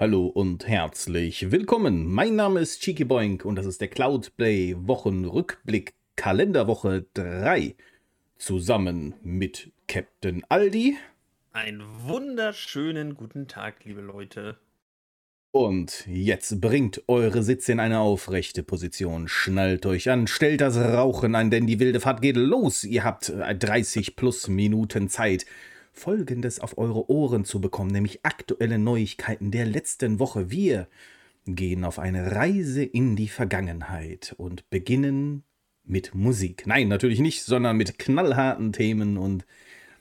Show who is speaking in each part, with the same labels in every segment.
Speaker 1: Hallo und herzlich willkommen. Mein Name ist Cheeky Boink und das ist der Cloudplay Wochenrückblick Kalenderwoche 3 zusammen mit Captain Aldi.
Speaker 2: Einen wunderschönen guten Tag, liebe Leute.
Speaker 1: Und jetzt bringt eure Sitze in eine aufrechte Position, schnallt euch an, stellt das Rauchen ein, denn die wilde Fahrt geht los. Ihr habt 30 plus Minuten Zeit Folgendes auf eure Ohren zu bekommen, nämlich aktuelle Neuigkeiten der letzten Woche. Wir gehen auf eine Reise in die Vergangenheit und beginnen mit Musik. Nein, natürlich nicht, sondern mit knallharten Themen und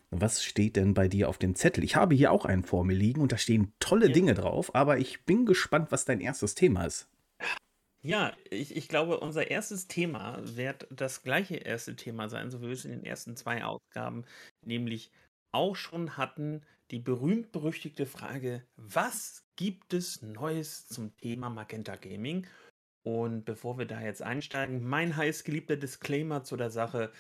Speaker 1: was steht denn bei dir auf dem Zettel? Ich habe hier auch einen vor mir liegen und da stehen tolle ja. Dinge drauf, aber ich bin gespannt, was dein erstes Thema ist.
Speaker 2: Ja, ich, ich glaube, unser erstes Thema wird das gleiche erste Thema sein, so wie wir es in den ersten zwei Ausgaben, nämlich auch schon hatten, die berühmt-berüchtigte Frage, was gibt es Neues zum Thema Magenta Gaming? Und bevor wir da jetzt einsteigen, mein heißgeliebter Disclaimer zu der Sache.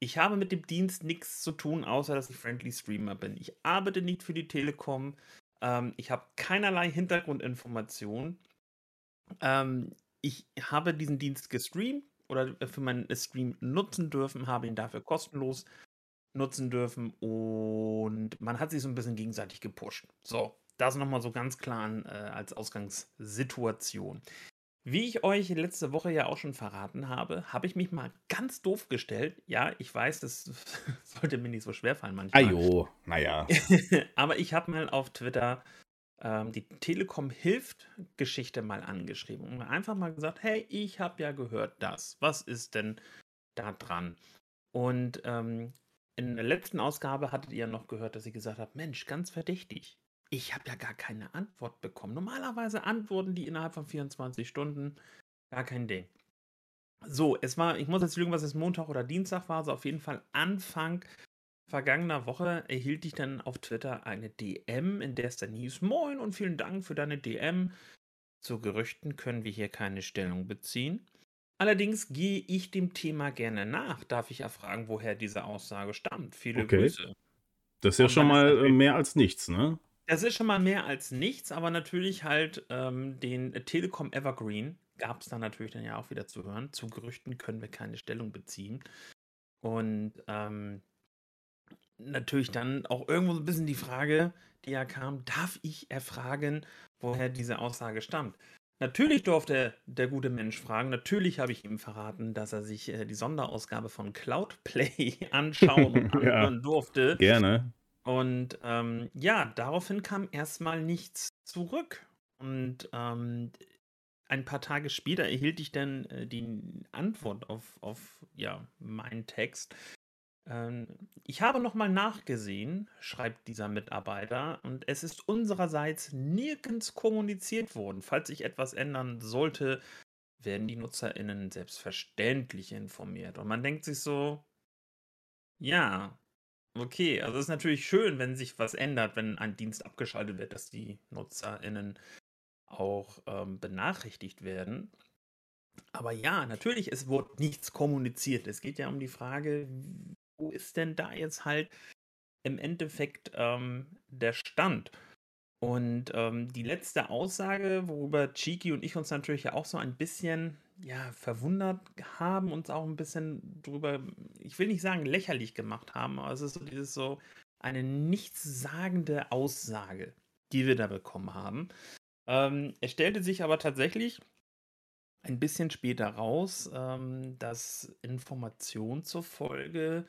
Speaker 2: Ich habe mit dem Dienst nichts zu tun, außer dass ich Friendly Streamer bin. Ich arbeite nicht für die Telekom. Ähm, ich habe keinerlei Hintergrundinformationen. Ähm, ich habe diesen Dienst gestreamt oder für meinen Stream nutzen dürfen, habe ihn dafür kostenlos nutzen dürfen und man hat sich so ein bisschen gegenseitig gepusht. So, das nochmal so ganz klar an, äh, als Ausgangssituation. Wie ich euch letzte Woche ja auch schon verraten habe, habe ich mich mal ganz doof gestellt. Ja, ich weiß, das sollte mir nicht so schwer fallen manchmal.
Speaker 1: Ajo, naja.
Speaker 2: Aber ich habe mal auf Twitter ähm, die Telekom hilft Geschichte mal angeschrieben und einfach mal gesagt, hey, ich habe ja gehört das. Was ist denn da dran? Und ähm, in der letzten Ausgabe hattet ihr noch gehört, dass ich gesagt habe, Mensch, ganz verdächtig. Ich habe ja gar keine Antwort bekommen. Normalerweise antworten die innerhalb von 24 Stunden. Gar kein Ding. So, es war, ich muss jetzt lügen, was es Montag oder Dienstag war, also auf jeden Fall Anfang vergangener Woche erhielt ich dann auf Twitter eine DM, in der es dann hieß, moin und vielen Dank für deine DM. Zu Gerüchten können wir hier keine Stellung beziehen. Allerdings gehe ich dem Thema gerne nach. Darf ich ja fragen, woher diese Aussage stammt. Viele okay. Grüße.
Speaker 1: Das ist ja schon mal äh, mehr als nichts, ne?
Speaker 2: Das ist schon mal mehr als nichts, aber natürlich halt ähm, den Telekom Evergreen gab es dann natürlich dann ja auch wieder zu hören. Zu Gerüchten können wir keine Stellung beziehen. Und ähm, natürlich dann auch irgendwo so ein bisschen die Frage, die ja kam, darf ich erfragen, woher diese Aussage stammt? Natürlich durfte der gute Mensch fragen. Natürlich habe ich ihm verraten, dass er sich äh, die Sonderausgabe von Cloudplay anschauen und anhören ja, durfte.
Speaker 1: Gerne.
Speaker 2: Und ähm, ja, daraufhin kam erstmal nichts zurück. Und ähm, ein paar Tage später erhielt ich dann äh, die Antwort auf, auf ja, meinen Text. Ähm, ich habe nochmal nachgesehen, schreibt dieser Mitarbeiter, und es ist unsererseits nirgends kommuniziert worden. Falls sich etwas ändern sollte, werden die NutzerInnen selbstverständlich informiert. Und man denkt sich so, ja, okay, also es ist natürlich schön, wenn sich was ändert, wenn ein Dienst abgeschaltet wird, dass die NutzerInnen auch ähm, benachrichtigt werden. Aber ja, natürlich, es wurde nichts kommuniziert. Es geht ja um die Frage, wo ist denn da jetzt halt im Endeffekt ähm, der Stand? Und ähm, die letzte Aussage, worüber Chiki und ich uns natürlich ja auch so ein bisschen ja, verwundert haben, uns auch ein bisschen drüber, ich will nicht sagen lächerlich gemacht haben, aber es ist so dieses so eine nichtssagende Aussage, die wir da bekommen haben. Ähm, es stellte sich aber tatsächlich ein bisschen später raus, ähm, dass Informationen zufolge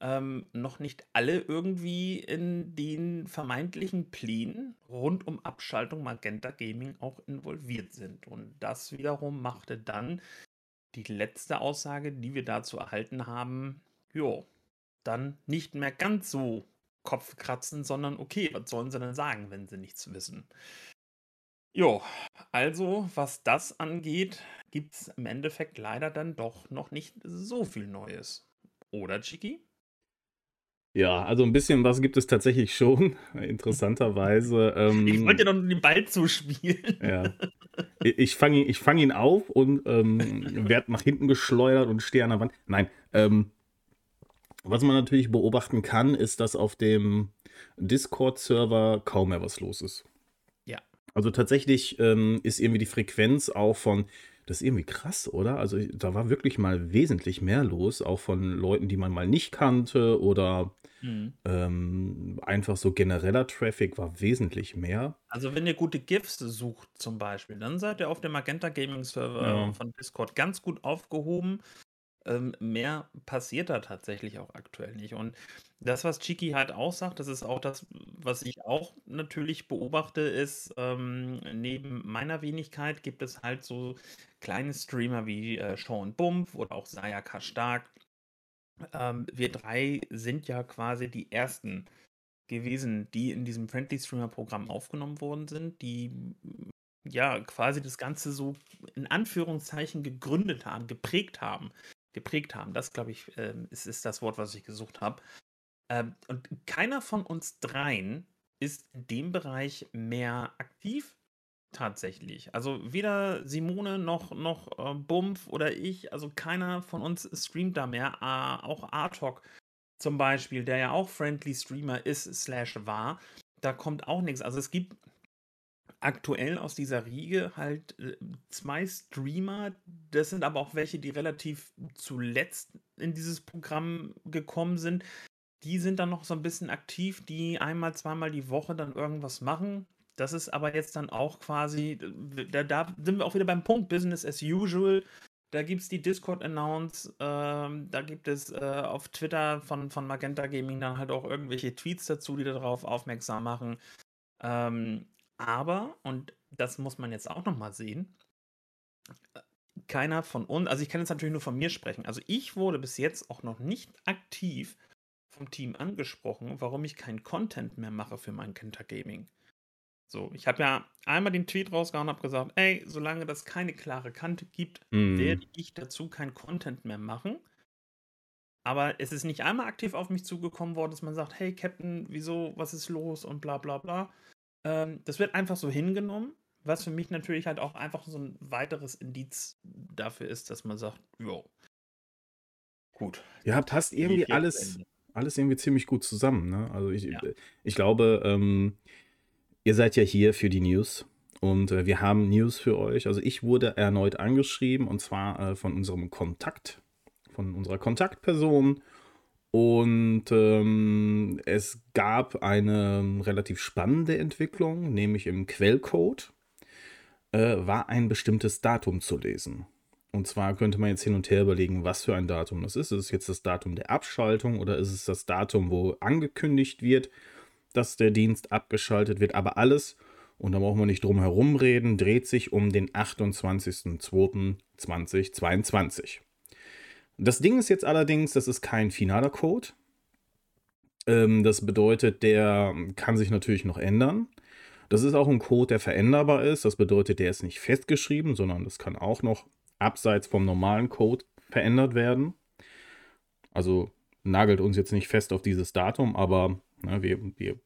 Speaker 2: ähm, noch nicht alle irgendwie in den vermeintlichen Plänen rund um Abschaltung Magenta Gaming auch involviert sind. Und das wiederum machte dann die letzte Aussage, die wir dazu erhalten haben, jo, dann nicht mehr ganz so Kopfkratzen, sondern okay, was sollen sie denn sagen, wenn sie nichts wissen? Jo, also was das angeht, gibt es im Endeffekt leider dann doch noch nicht so viel Neues. Oder, Chiki?
Speaker 1: Ja, also ein bisschen was gibt es tatsächlich schon, interessanterweise.
Speaker 2: Ähm, ich wollte dir noch den Ball zuspielen.
Speaker 1: Ja. Ich fange ihn, fang ihn auf und ähm, werde nach hinten geschleudert und stehe an der Wand. Nein, ähm, was man natürlich beobachten kann, ist, dass auf dem Discord-Server kaum mehr was los ist.
Speaker 2: Ja.
Speaker 1: Also tatsächlich ähm, ist irgendwie die Frequenz auch von, das ist irgendwie krass, oder? Also da war wirklich mal wesentlich mehr los, auch von Leuten, die man mal nicht kannte oder mhm. ähm, einfach so genereller Traffic war wesentlich mehr.
Speaker 2: Also wenn ihr gute GIFs sucht zum Beispiel, dann seid ihr auf dem Magenta Gaming Server ja. von Discord ganz gut aufgehoben. Ähm, mehr passiert da tatsächlich auch aktuell nicht. Und das, was Chiki halt auch sagt, das ist auch das, was ich auch natürlich beobachte, ist, ähm, neben meiner Wenigkeit gibt es halt so kleine Streamer wie äh, Sean Bumpf oder auch Sayaka Stark. Ähm, wir drei sind ja quasi die ersten gewesen, die in diesem Friendly Streamer Programm aufgenommen worden sind, die ja quasi das Ganze so in Anführungszeichen gegründet haben, geprägt haben. Geprägt haben, das glaube ich, äh, ist, ist das Wort, was ich gesucht habe. Ähm, und keiner von uns dreien ist in dem Bereich mehr aktiv tatsächlich. Also weder Simone noch, noch äh, Bumpf oder ich, also keiner von uns streamt da mehr. Äh, auch Artok zum Beispiel, der ja auch Friendly Streamer ist, slash war, da kommt auch nichts. Also es gibt aktuell aus dieser Riege halt äh, zwei Streamer. Das sind aber auch welche, die relativ zuletzt in dieses Programm gekommen sind. Die sind dann noch so ein bisschen aktiv, die einmal, zweimal die Woche dann irgendwas machen. Das ist aber jetzt dann auch quasi, da, da sind wir auch wieder beim Punkt Business as usual. Da gibt es die Discord-Announce, ähm, da gibt es äh, auf Twitter von, von Magenta Gaming dann halt auch irgendwelche Tweets dazu, die darauf aufmerksam machen. Ähm, aber, und das muss man jetzt auch nochmal sehen, keiner von uns, also ich kann jetzt natürlich nur von mir sprechen, also ich wurde bis jetzt auch noch nicht aktiv vom Team angesprochen, warum ich keinen Content mehr mache für mein Kenter Gaming. So, ich habe ja einmal den Tweet rausgehauen und habe gesagt, ey, solange das keine klare Kante gibt, mm. werde ich dazu kein Content mehr machen. Aber es ist nicht einmal aktiv auf mich zugekommen worden, dass man sagt, hey Captain, wieso, was ist los und bla bla bla. Ähm, das wird einfach so hingenommen, was für mich natürlich halt auch einfach so ein weiteres Indiz dafür ist, dass man sagt, jo.
Speaker 1: Gut. Ihr habt hast irgendwie alles, alles irgendwie ziemlich gut zusammen. Ne? Also ich, ja. ich glaube, ähm, ihr seid ja hier für die News und äh, wir haben News für euch. Also ich wurde erneut angeschrieben und zwar äh, von unserem Kontakt, von unserer Kontaktperson. Und ähm, es gab eine relativ spannende Entwicklung, nämlich im Quellcode äh, war ein bestimmtes Datum zu lesen. Und zwar könnte man jetzt hin und her überlegen, was für ein Datum das ist. Ist es jetzt das Datum der Abschaltung oder ist es das Datum, wo angekündigt wird, dass der Dienst abgeschaltet wird? Aber alles, und da brauchen wir nicht drum herum reden, dreht sich um den 28.02.2022. Das Ding ist jetzt allerdings, das ist kein finaler Code. Ähm, das bedeutet, der kann sich natürlich noch ändern. Das ist auch ein Code, der veränderbar ist. Das bedeutet, der ist nicht festgeschrieben, sondern das kann auch noch abseits vom normalen Code verändert werden. Also nagelt uns jetzt nicht fest auf dieses Datum, aber ne, wir, wir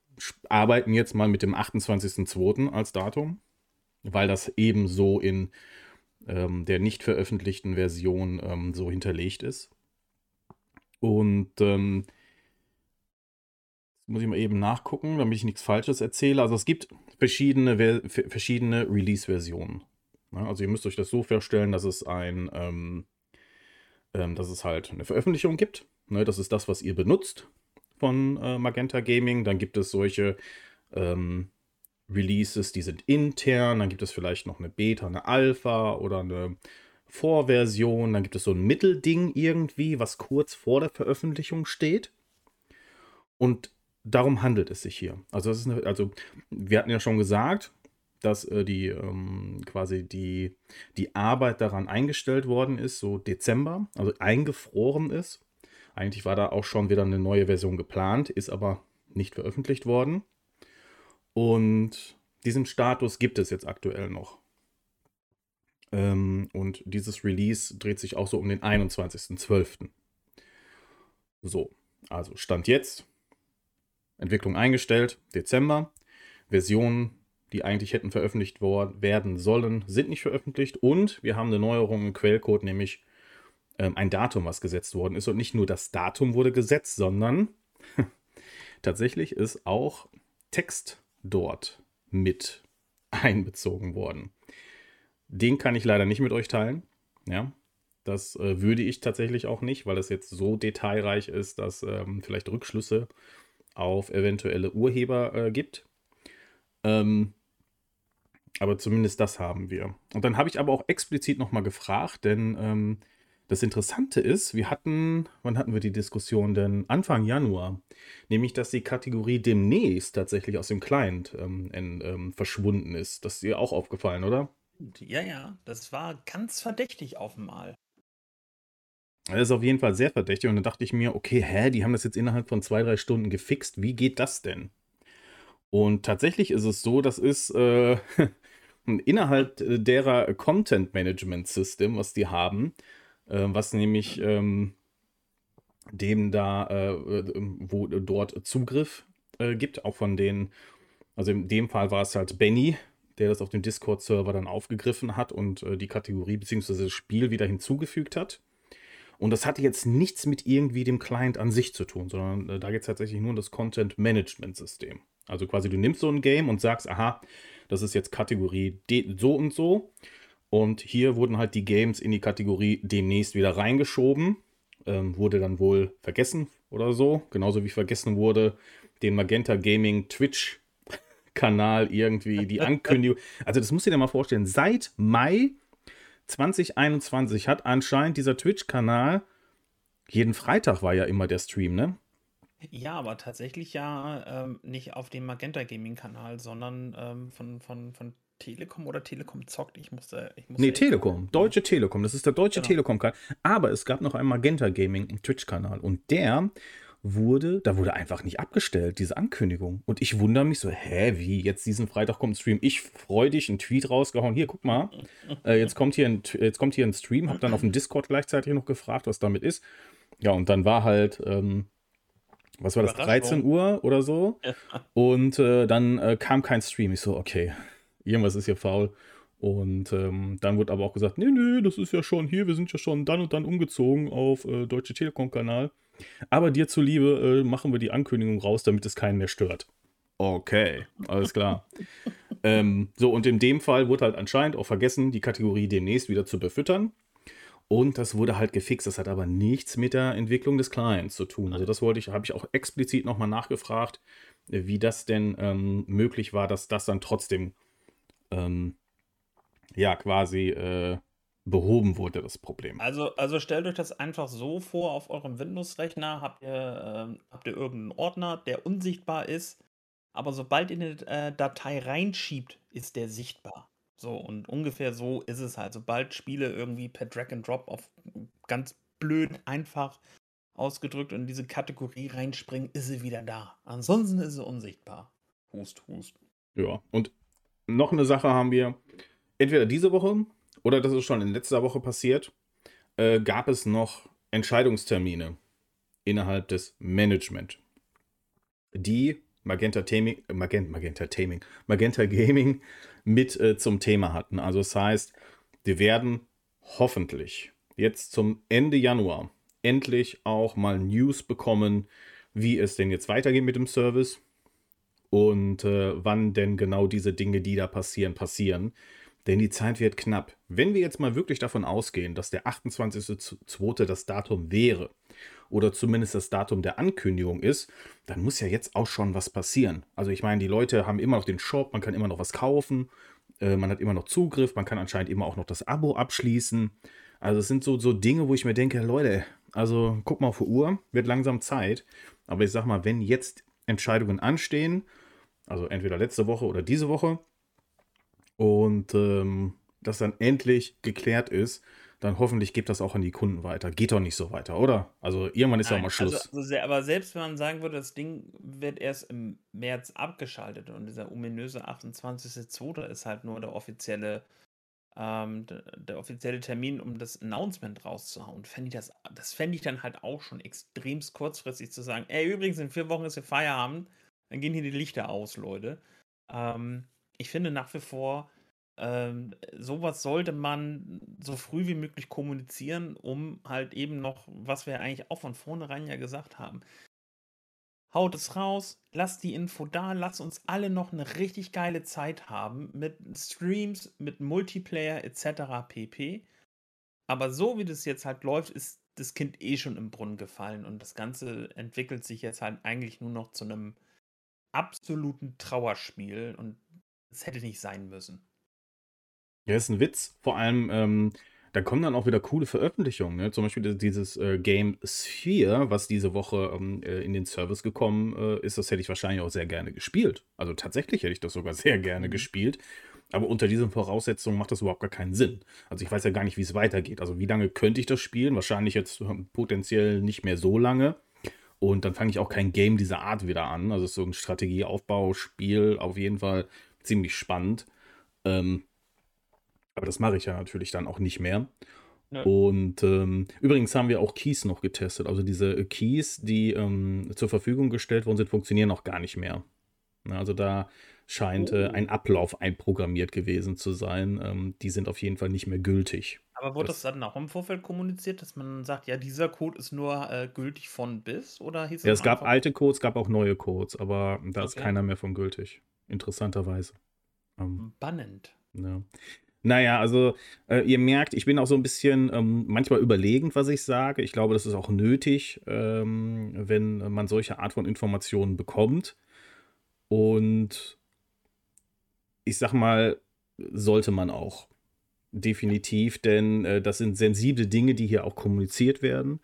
Speaker 1: arbeiten jetzt mal mit dem 28.02. als Datum, weil das ebenso in ähm, der nicht veröffentlichten Version ähm, so hinterlegt ist. Und ähm, muss ich mal eben nachgucken, damit ich nichts Falsches erzähle. Also es gibt verschiedene, verschiedene Release-Versionen. Ne? Also ihr müsst euch das so vorstellen, dass es ein, ähm, ähm, dass es halt eine Veröffentlichung gibt. Ne? Das ist das, was ihr benutzt von äh, Magenta Gaming. Dann gibt es solche ähm, Releases, die sind intern. Dann gibt es vielleicht noch eine Beta, eine Alpha oder eine Vorversion. Dann gibt es so ein Mittelding irgendwie, was kurz vor der Veröffentlichung steht. Und darum handelt es sich hier. Also, das ist eine, also wir hatten ja schon gesagt, dass äh, die ähm, quasi die, die Arbeit daran eingestellt worden ist, so Dezember, also eingefroren ist. Eigentlich war da auch schon wieder eine neue Version geplant, ist aber nicht veröffentlicht worden. Und diesen Status gibt es jetzt aktuell noch. Ähm, und dieses Release dreht sich auch so um den 21.12. So, also Stand jetzt. Entwicklung eingestellt, Dezember. Versionen die eigentlich hätten veröffentlicht werden sollen, sind nicht veröffentlicht. Und wir haben eine Neuerung im Quellcode, nämlich ähm, ein Datum, was gesetzt worden ist. Und nicht nur das Datum wurde gesetzt, sondern tatsächlich ist auch Text dort mit einbezogen worden. Den kann ich leider nicht mit euch teilen. Ja, das äh, würde ich tatsächlich auch nicht, weil es jetzt so detailreich ist, dass ähm, vielleicht Rückschlüsse auf eventuelle Urheber äh, gibt. Ähm, aber zumindest das haben wir. Und dann habe ich aber auch explizit nochmal gefragt, denn ähm, das Interessante ist, wir hatten, wann hatten wir die Diskussion denn? Anfang Januar. Nämlich, dass die Kategorie demnächst tatsächlich aus dem Client ähm, ähm, verschwunden ist. Das ist dir auch aufgefallen, oder?
Speaker 2: Ja, ja, das war ganz verdächtig auf einmal.
Speaker 1: Das ist auf jeden Fall sehr verdächtig. Und dann dachte ich mir, okay, hä, die haben das jetzt innerhalb von zwei, drei Stunden gefixt. Wie geht das denn? Und tatsächlich ist es so, das ist äh, innerhalb derer Content Management System, was die haben, äh, was nämlich ähm, dem da, äh, wo dort Zugriff äh, gibt, auch von den, also in dem Fall war es halt Benny, der das auf dem Discord-Server dann aufgegriffen hat und äh, die Kategorie bzw. das Spiel wieder hinzugefügt hat. Und das hatte jetzt nichts mit irgendwie dem Client an sich zu tun, sondern äh, da geht es tatsächlich nur um das Content Management System. Also quasi du nimmst so ein Game und sagst, aha, das ist jetzt Kategorie so und so. Und hier wurden halt die Games in die Kategorie demnächst wieder reingeschoben. Ähm, wurde dann wohl vergessen oder so. Genauso wie vergessen wurde, den Magenta Gaming Twitch Kanal irgendwie die Ankündigung. Also das musst du dir mal vorstellen. Seit Mai 2021 hat anscheinend dieser Twitch-Kanal, jeden Freitag war ja immer der Stream, ne?
Speaker 2: Ja, aber tatsächlich ja ähm, nicht auf dem Magenta Gaming-Kanal, sondern ähm, von, von, von Telekom oder Telekom zockt. Ich musste. Ich musste
Speaker 1: nee, Telekom. Deutsche Telekom. Das ist der deutsche genau. Telekom-Kanal. Aber es gab noch einen Magenta Gaming Twitch-Kanal. Und der wurde, da wurde einfach nicht abgestellt, diese Ankündigung. Und ich wundere mich so, hä, wie, jetzt diesen Freitag kommt ein Stream. Ich freudig einen Tweet rausgehauen. Hier, guck mal, äh, jetzt, kommt hier ein, jetzt kommt hier ein Stream. Hab dann auf dem Discord gleichzeitig noch gefragt, was damit ist. Ja, und dann war halt, ähm, was war das, 13 Uhr oder so? Und äh, dann äh, kam kein Stream. Ich so, okay, irgendwas ist hier faul. Und ähm, dann wurde aber auch gesagt, nee, nee, das ist ja schon hier, wir sind ja schon dann und dann umgezogen auf äh, Deutsche Telekom-Kanal. Aber dir zuliebe äh, machen wir die Ankündigung raus, damit es keinen mehr stört. Okay, alles klar. ähm, so, und in dem Fall wurde halt anscheinend auch vergessen, die Kategorie demnächst wieder zu befüttern. Und das wurde halt gefixt. Das hat aber nichts mit der Entwicklung des Clients zu tun. Also, das wollte ich, habe ich auch explizit nochmal nachgefragt, wie das denn ähm, möglich war, dass das dann trotzdem ähm, ja quasi äh, behoben wurde, das Problem.
Speaker 2: Also, also stellt euch das einfach so vor, auf eurem Windows-Rechner habt ihr, äh, habt ihr irgendeinen Ordner, der unsichtbar ist, aber sobald ihr eine äh, Datei reinschiebt, ist der sichtbar. So, und ungefähr so ist es halt. Sobald Spiele irgendwie per Drag and Drop auf ganz blöd einfach ausgedrückt und in diese Kategorie reinspringen, ist sie wieder da. Ansonsten ist sie unsichtbar. Hust, hust.
Speaker 1: Ja, und noch eine Sache haben wir. Entweder diese Woche oder das ist schon in letzter Woche passiert, äh, gab es noch Entscheidungstermine innerhalb des Management, die Magenta, Taming, Magenta, Magenta, Taming, Magenta Gaming mit äh, zum Thema hatten. Also das heißt, wir werden hoffentlich jetzt zum Ende Januar endlich auch mal News bekommen, wie es denn jetzt weitergeht mit dem Service und äh, wann denn genau diese Dinge, die da passieren, passieren. Denn die Zeit wird knapp. Wenn wir jetzt mal wirklich davon ausgehen, dass der 28.02. das Datum wäre, oder zumindest das Datum der Ankündigung ist, dann muss ja jetzt auch schon was passieren. Also ich meine, die Leute haben immer noch den Shop, man kann immer noch was kaufen, äh, man hat immer noch Zugriff, man kann anscheinend immer auch noch das Abo abschließen. Also es sind so, so Dinge, wo ich mir denke, Leute, also guck mal auf die Uhr, wird langsam Zeit. Aber ich sag mal, wenn jetzt Entscheidungen anstehen, also entweder letzte Woche oder diese Woche, und ähm, das dann endlich geklärt ist, dann hoffentlich gibt das auch an die Kunden weiter. Geht doch nicht so weiter, oder? Also irgendwann ist ja mal Schluss.
Speaker 2: Also, also sehr, aber selbst wenn man sagen würde, das Ding wird erst im März abgeschaltet und dieser ominöse 28.02. ist halt nur der offizielle, ähm, der, der, offizielle Termin, um das Announcement rauszuhauen, fände ich das, das fände ich dann halt auch schon extremst kurzfristig zu sagen, ey, übrigens, in vier Wochen ist hier Feierabend, dann gehen hier die Lichter aus, Leute. Ähm, ich finde nach wie vor, ähm, sowas sollte man so früh wie möglich kommunizieren, um halt eben noch, was wir eigentlich auch von vornherein ja gesagt haben, haut es raus, lasst die Info da, lasst uns alle noch eine richtig geile Zeit haben mit Streams, mit Multiplayer etc. pp. Aber so wie das jetzt halt läuft, ist das Kind eh schon im Brunnen gefallen und das Ganze entwickelt sich jetzt halt eigentlich nur noch zu einem absoluten Trauerspiel und es hätte nicht sein müssen.
Speaker 1: Ja, ist ein Witz. Vor allem, ähm, da kommen dann auch wieder coole Veröffentlichungen. Ne? Zum Beispiel dieses äh, Game Sphere, was diese Woche ähm, äh, in den Service gekommen äh, ist, das hätte ich wahrscheinlich auch sehr gerne gespielt. Also tatsächlich hätte ich das sogar sehr gerne mhm. gespielt. Aber unter diesen Voraussetzungen macht das überhaupt gar keinen Sinn. Also ich weiß ja gar nicht, wie es weitergeht. Also wie lange könnte ich das spielen? Wahrscheinlich jetzt ähm, potenziell nicht mehr so lange. Und dann fange ich auch kein Game dieser Art wieder an. Also es ist so ein Strategieaufbauspiel, auf jeden Fall ziemlich spannend. Ähm, aber das mache ich ja natürlich dann auch nicht mehr. Ja. Und ähm, übrigens haben wir auch Keys noch getestet. Also diese Keys, die ähm, zur Verfügung gestellt worden sind, funktionieren noch gar nicht mehr. Also da scheint äh, oh. ein Ablauf einprogrammiert gewesen zu sein. Ähm, die sind auf jeden Fall nicht mehr gültig.
Speaker 2: Aber wurde das, das, dann auch im Vorfeld kommuniziert, dass man sagt, ja, dieser Code ist nur äh, gültig von bis? Oder
Speaker 1: hieß ja, es gab alte Codes, gab auch neue Codes, aber da okay. ist keiner mehr von gültig. Interessanterweise.
Speaker 2: Ähm, Bannend.
Speaker 1: Ja. Naja, also äh, ihr merkt, ich bin auch so ein bisschen ähm, manchmal überlegend, was ich sage. Ich glaube, das ist auch nötig, ähm, wenn man solche Art von Informationen bekommt. Und ich sag mal, sollte man auch. Definitiv, denn äh, das sind sensible Dinge, die hier auch kommuniziert werden.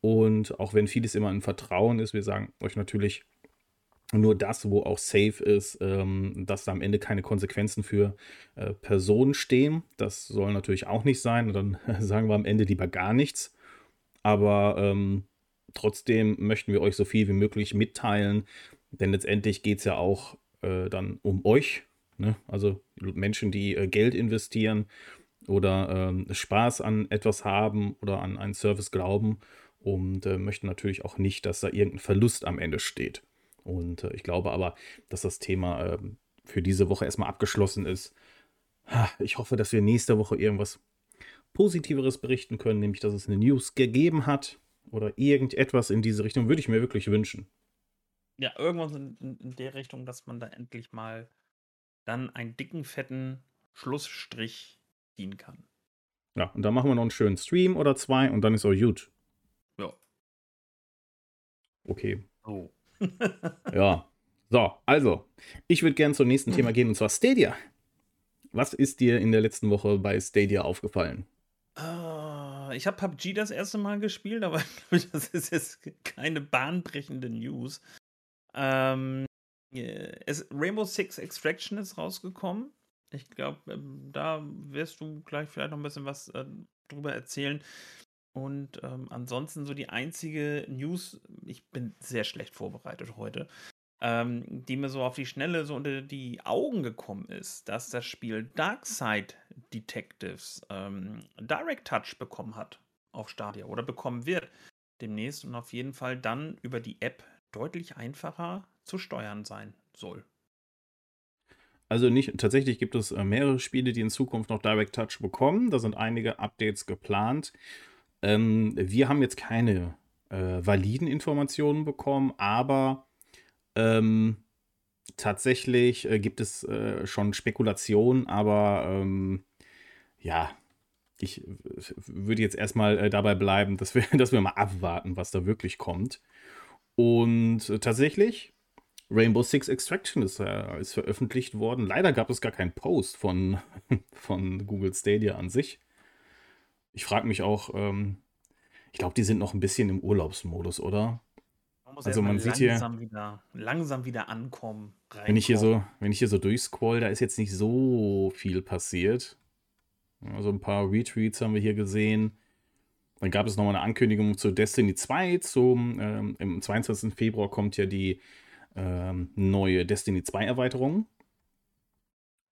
Speaker 1: Und auch wenn vieles immer ein Vertrauen ist, wir sagen euch natürlich, nur das, wo auch safe ist, ähm, dass da am Ende keine Konsequenzen für äh, Personen stehen. Das soll natürlich auch nicht sein. Und dann sagen wir am Ende lieber gar nichts. Aber ähm, trotzdem möchten wir euch so viel wie möglich mitteilen, denn letztendlich geht es ja auch äh, dann um euch. Ne? Also Menschen, die äh, Geld investieren oder ähm, Spaß an etwas haben oder an einen Service glauben und äh, möchten natürlich auch nicht, dass da irgendein Verlust am Ende steht. Und äh, ich glaube aber, dass das Thema äh, für diese Woche erstmal abgeschlossen ist. Ich hoffe, dass wir nächste Woche irgendwas Positiveres berichten können, nämlich dass es eine News gegeben hat oder irgendetwas in diese Richtung, würde ich mir wirklich wünschen.
Speaker 2: Ja, irgendwas in, in, in der Richtung, dass man da endlich mal dann einen dicken, fetten Schlussstrich ziehen kann.
Speaker 1: Ja, und dann machen wir noch einen schönen Stream oder zwei und dann ist auch gut.
Speaker 2: Ja.
Speaker 1: Okay. Oh. ja. So, also, ich würde gerne zum nächsten Thema gehen und zwar Stadia. Was ist dir in der letzten Woche bei Stadia aufgefallen?
Speaker 2: Uh, ich habe PUBG das erste Mal gespielt, aber das ist jetzt keine bahnbrechende News. Ähm, es, Rainbow Six Extraction ist rausgekommen. Ich glaube, ähm, da wirst du gleich vielleicht noch ein bisschen was äh, drüber erzählen. Und ähm, ansonsten so die einzige News, ich bin sehr schlecht vorbereitet heute, ähm, die mir so auf die Schnelle so unter die Augen gekommen ist, dass das Spiel Darkside Detectives ähm, Direct Touch bekommen hat auf Stadia oder bekommen wird demnächst und auf jeden Fall dann über die App deutlich einfacher zu steuern sein soll.
Speaker 1: Also nicht, tatsächlich gibt es äh, mehrere Spiele, die in Zukunft noch Direct Touch bekommen. Da sind einige Updates geplant. Ähm, wir haben jetzt keine äh, validen Informationen bekommen, aber ähm, tatsächlich äh, gibt es äh, schon Spekulationen, aber ähm, ja, ich würde jetzt erstmal äh, dabei bleiben, dass wir, dass wir mal abwarten, was da wirklich kommt. Und äh, tatsächlich, Rainbow Six Extraction ist, äh, ist veröffentlicht worden. Leider gab es gar keinen Post von, von Google Stadia an sich. Ich frage mich auch, ähm, ich glaube, die sind noch ein bisschen im Urlaubsmodus, oder?
Speaker 2: Man muss also man sieht langsam hier wieder, langsam wieder ankommen.
Speaker 1: Wenn ich hier so, wenn ich hier so durchscroll, da ist jetzt nicht so viel passiert. Also ein paar Retweets haben wir hier gesehen. Dann gab es nochmal eine Ankündigung zu Destiny 2. Zum, ähm, Im 22. Februar kommt ja die ähm, neue Destiny 2 Erweiterung.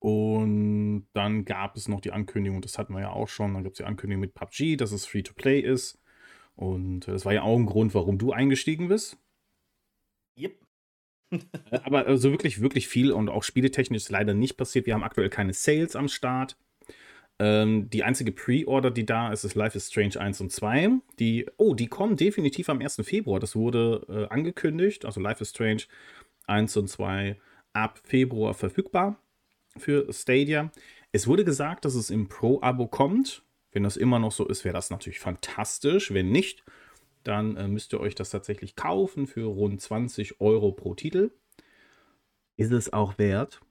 Speaker 1: Und dann gab es noch die Ankündigung, das hatten wir ja auch schon, dann gab es die Ankündigung mit PUBG, dass es Free-to-Play ist. Und das war ja auch ein Grund, warum du eingestiegen bist.
Speaker 2: Yep.
Speaker 1: Äh, aber also wirklich, wirklich viel und auch spieletechnisch ist leider nicht passiert. Wir haben aktuell keine Sales am Start. Ähm, die einzige Pre-Order, die da ist, ist Life is Strange 1 und 2. Die, oh, die kommen definitiv am 1. Februar. Das wurde äh, angekündigt. Also Life is Strange 1 und 2 ab Februar verfügbar für Stadia. Es wurde gesagt, dass es im Pro-Abo kommt. Wenn das immer noch so ist, wäre das natürlich fantastisch. Wenn nicht, dann äh, müsst ihr euch das tatsächlich kaufen für rund 20 Euro pro Titel. Ist es auch wert,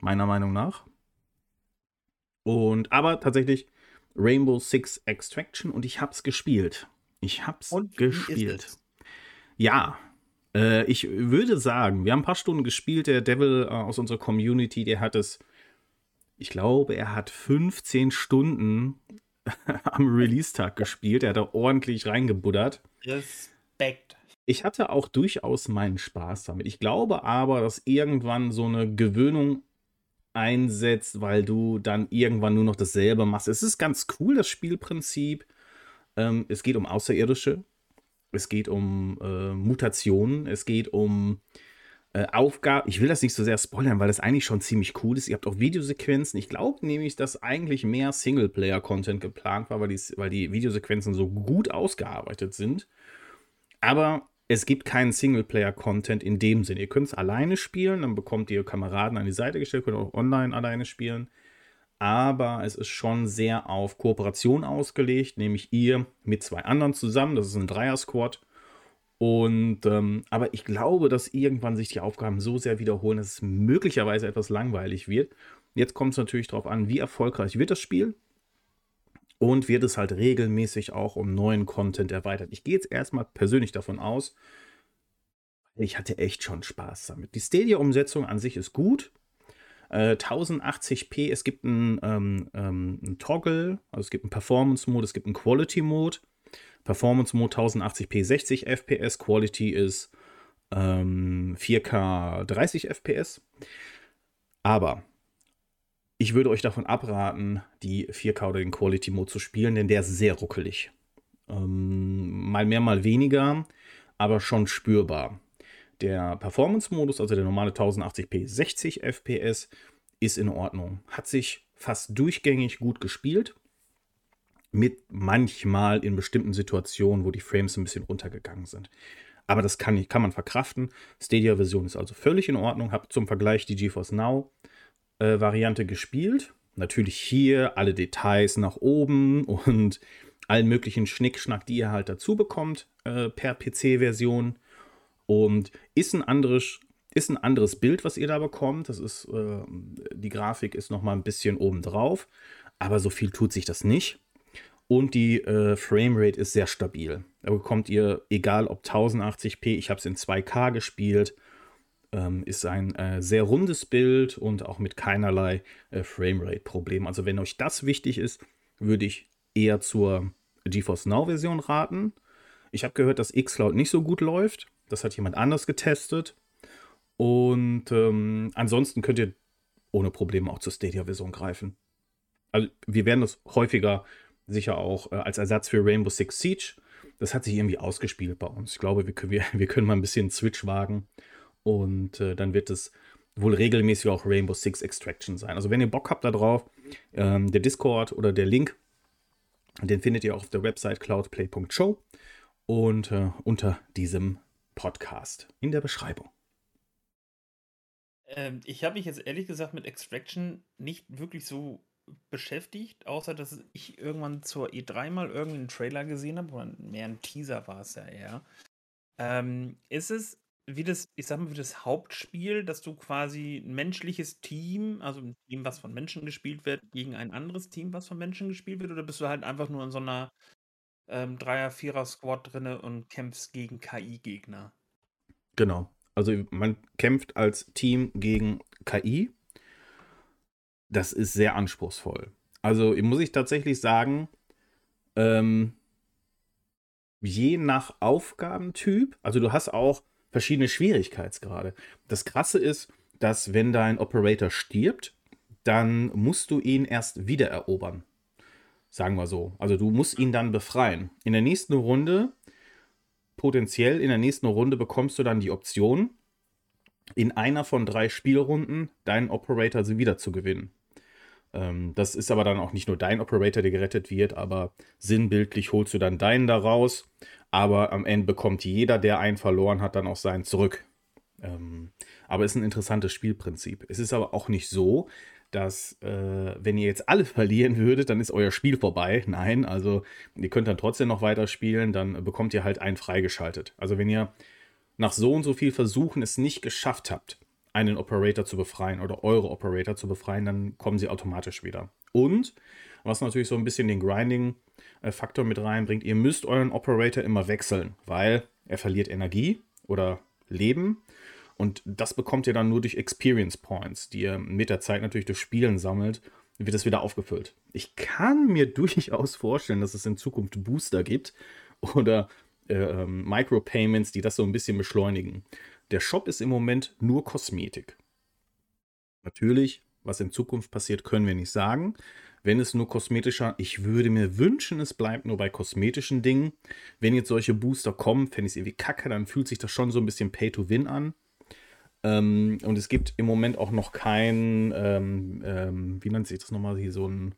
Speaker 1: meiner Meinung nach. Und aber tatsächlich Rainbow Six Extraction und ich hab's gespielt. Ich hab's und gespielt. Ja, äh, ich würde sagen, wir haben ein paar Stunden gespielt. Der Devil äh, aus unserer Community, der hat es, ich glaube, er hat 15 Stunden am Release-Tag gespielt. Er hat da ordentlich reingebuddert.
Speaker 2: Respekt.
Speaker 1: Ich hatte auch durchaus meinen Spaß damit. Ich glaube aber, dass irgendwann so eine Gewöhnung einsetzt, weil du dann irgendwann nur noch dasselbe machst. Es ist ganz cool, das Spielprinzip. Ähm, es geht um Außerirdische. Es geht um äh, Mutationen. Es geht um äh, Aufgaben. Ich will das nicht so sehr spoilern, weil das eigentlich schon ziemlich cool ist. Ihr habt auch Videosequenzen. Ich glaube nämlich, dass eigentlich mehr Singleplayer-Content geplant war, weil weil die Videosequenzen so gut ausgearbeitet sind. Aber es gibt keinen Singleplayer-Content in dem Sinn. Ihr könnt es alleine spielen, dann bekommt ihr Kameraden an die Seite gestellt, könnt auch online alleine spielen. Aber es ist schon sehr auf Kooperation ausgelegt, nämlich ihr mit zwei anderen zusammen. Das ist ein Dreier-Squad. Und ähm, aber ich glaube, dass irgendwann sich die Aufgaben so sehr wiederholen, dass es möglicherweise etwas langweilig wird. Jetzt kommt es natürlich darauf an, wie erfolgreich wird das Spiel und wird es halt regelmäßig auch um neuen Content erweitert. Ich gehe jetzt erstmal persönlich davon aus, ich hatte echt schon Spaß damit. Die Stadia-Umsetzung an sich ist gut. Äh, 1080p, es gibt einen, ähm, ähm, einen Toggle, also es gibt einen Performance-Mode, es gibt einen Quality-Mode. Performance-Mode 1080p 60 FPS, Quality ist ähm, 4K 30 FPS. Aber ich würde euch davon abraten, die 4K oder den Quality Mode zu spielen, denn der ist sehr ruckelig. Ähm, mal mehr, mal weniger, aber schon spürbar. Der Performance-Modus, also der normale 1080p 60 FPS, ist in Ordnung. Hat sich fast durchgängig gut gespielt. Mit manchmal in bestimmten Situationen, wo die Frames ein bisschen runtergegangen sind. Aber das kann, kann man verkraften. Stadia-Version ist also völlig in Ordnung. Habe zum Vergleich die GeForce Now äh, Variante gespielt. Natürlich hier alle Details nach oben und allen möglichen Schnickschnack, die ihr halt dazu bekommt äh, per PC-Version. Und ist ein anderes ist ein anderes Bild, was ihr da bekommt. Das ist äh, die Grafik ist noch mal ein bisschen oben drauf, aber so viel tut sich das nicht. Und die äh, Framerate ist sehr stabil. Da bekommt ihr, egal ob 1080p, ich habe es in 2K gespielt, ähm, ist ein äh, sehr rundes Bild und auch mit keinerlei äh, Framerate-Problem. Also wenn euch das wichtig ist, würde ich eher zur GeForce Now-Version raten. Ich habe gehört, dass xCloud nicht so gut läuft. Das hat jemand anders getestet. Und ähm, ansonsten könnt ihr ohne Probleme auch zur Stadia-Version greifen. Also wir werden das häufiger sicher auch äh, als Ersatz für Rainbow Six Siege. Das hat sich irgendwie ausgespielt bei uns. Ich glaube, wir, wir, wir können mal ein bisschen Switch wagen und äh, dann wird es wohl regelmäßig auch Rainbow Six Extraction sein. Also wenn ihr Bock habt darauf, ähm, der Discord oder der Link, den findet ihr auch auf der Website cloudplay.show und äh, unter diesem Podcast in der Beschreibung.
Speaker 2: Ähm, ich habe mich jetzt ehrlich gesagt mit Extraction nicht wirklich so beschäftigt, außer dass ich irgendwann zur E3 mal irgendwie einen Trailer gesehen habe, oder mehr ein Teaser war es ja eher. Ähm, ist es wie das, ich sag mal, wie das Hauptspiel, dass du quasi ein menschliches Team, also ein Team, was von Menschen gespielt wird, gegen ein anderes Team, was von Menschen gespielt wird, oder bist du halt einfach nur in so einer ähm, Dreier-, Vierer-Squad drinne und kämpfst gegen KI-Gegner?
Speaker 1: Genau. Also man kämpft als Team gegen KI. Das ist sehr anspruchsvoll. Also muss ich tatsächlich sagen, ähm, je nach Aufgabentyp, also du hast auch verschiedene Schwierigkeitsgrade. Das Krasse ist, dass wenn dein Operator stirbt, dann musst du ihn erst wieder erobern. Sagen wir so. Also du musst ihn dann befreien. In der nächsten Runde, potenziell in der nächsten Runde bekommst du dann die Option, in einer von drei Spielrunden deinen Operator wieder zu gewinnen. Ähm, das ist aber dann auch nicht nur dein Operator, der gerettet wird, aber sinnbildlich holst du dann deinen da raus. Aber am Ende bekommt jeder, der einen verloren hat, dann auch seinen zurück. Ähm, aber ist ein interessantes Spielprinzip. Es ist aber auch nicht so, dass äh, wenn ihr jetzt alle verlieren würdet, dann ist euer Spiel vorbei. Nein, also ihr könnt dann trotzdem noch weiterspielen, dann bekommt ihr halt einen freigeschaltet. Also wenn ihr nach so und so viel Versuchen es nicht geschafft habt, einen Operator zu befreien oder eure Operator zu befreien, dann kommen sie automatisch wieder. Und was natürlich so ein bisschen den Grinding-Faktor mit reinbringt, ihr müsst euren Operator immer wechseln, weil er verliert Energie oder Leben. Und das bekommt ihr dann nur durch Experience Points, die ihr mit der Zeit natürlich durch Spielen sammelt, wird das wieder aufgefüllt. Ich kann mir durchaus vorstellen, dass es in Zukunft Booster gibt oder äh, ähm, Micropayments, die das so ein bisschen beschleunigen. Der Shop ist im Moment nur Kosmetik. Natürlich, was in Zukunft passiert, können wir nicht sagen. Wenn es nur kosmetischer, ich würde mir wünschen, es bleibt nur bei kosmetischen Dingen. Wenn jetzt solche Booster kommen, fände ich es irgendwie kacke, dann fühlt sich das schon so ein bisschen Pay to Win an. Ähm, und es gibt im Moment auch noch kein, ähm, ähm, wie nennt sich das nochmal hier, so ein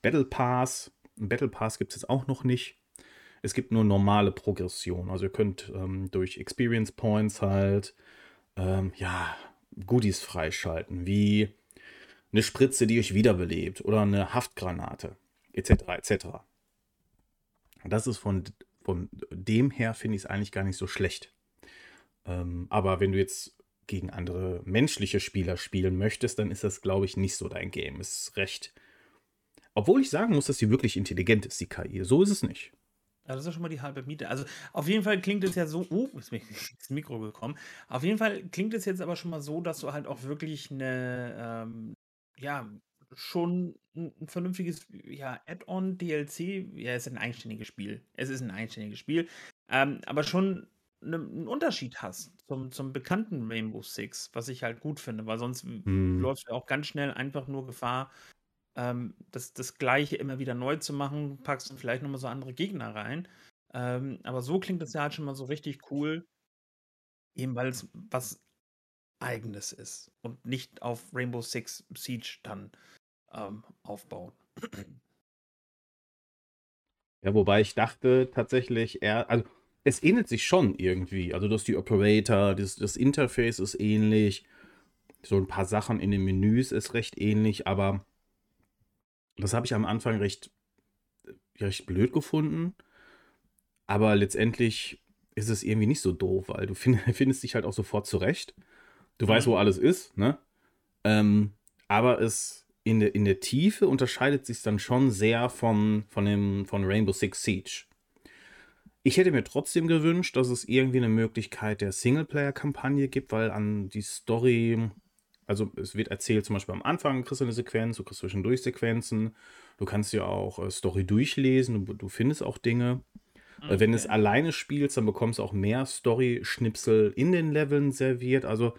Speaker 1: Battle Pass. Ein Battle Pass gibt es jetzt auch noch nicht. Es gibt nur normale Progression. Also ihr könnt ähm, durch Experience Points halt, ähm, ja, Goodies freischalten, wie eine Spritze, die euch wiederbelebt oder eine Haftgranate, etc., etc. Das ist von, von dem her, finde ich es eigentlich gar nicht so schlecht. Ähm, aber wenn du jetzt gegen andere menschliche Spieler spielen möchtest, dann ist das, glaube ich, nicht so dein Game. Ist recht. Obwohl ich sagen muss, dass sie wirklich intelligent ist, die KI. So ist es nicht.
Speaker 2: Ja, das ist schon mal die halbe Miete. Also auf jeden Fall klingt es ja so, oh, ist mir ins Mikro gekommen. Auf jeden Fall klingt es jetzt aber schon mal so, dass du halt auch wirklich eine, ähm, ja, schon ein, ein vernünftiges ja, Add-on, DLC, ja, es ist ein einständiges Spiel. Es ist ein einständiges Spiel, ähm, aber schon ne, einen Unterschied hast zum, zum bekannten Rainbow Six, was ich halt gut finde, weil sonst hm. läufst du auch ganz schnell einfach nur Gefahr, ähm, das, das Gleiche immer wieder neu zu machen, packst du vielleicht nochmal so andere Gegner rein. Ähm, aber so klingt das ja halt schon mal so richtig cool, eben weil es was Eigenes ist und nicht auf Rainbow Six Siege dann ähm, aufbauen.
Speaker 1: Ja, wobei ich dachte tatsächlich eher, also es ähnelt sich schon irgendwie. Also, du hast die Operator, das, das Interface ist ähnlich, so ein paar Sachen in den Menüs ist recht ähnlich, aber das habe ich am Anfang recht, recht blöd gefunden. Aber letztendlich ist es irgendwie nicht so doof, weil du find, findest dich halt auch sofort zurecht. Du mhm. weißt, wo alles ist, ne? Ähm, aber es in der, in der Tiefe unterscheidet sich dann schon sehr von, von, dem, von Rainbow Six Siege. Ich hätte mir trotzdem gewünscht, dass es irgendwie eine Möglichkeit der Singleplayer-Kampagne gibt, weil an die Story also es wird erzählt, zum Beispiel am Anfang kriegst du eine Sequenz, du kriegst zwischendurch Sequenzen. Du kannst ja auch äh, Story durchlesen, du, du, findest auch Dinge. Okay. Wenn du es alleine spielst, dann bekommst du auch mehr Story-Schnipsel in den Leveln serviert. Also äh,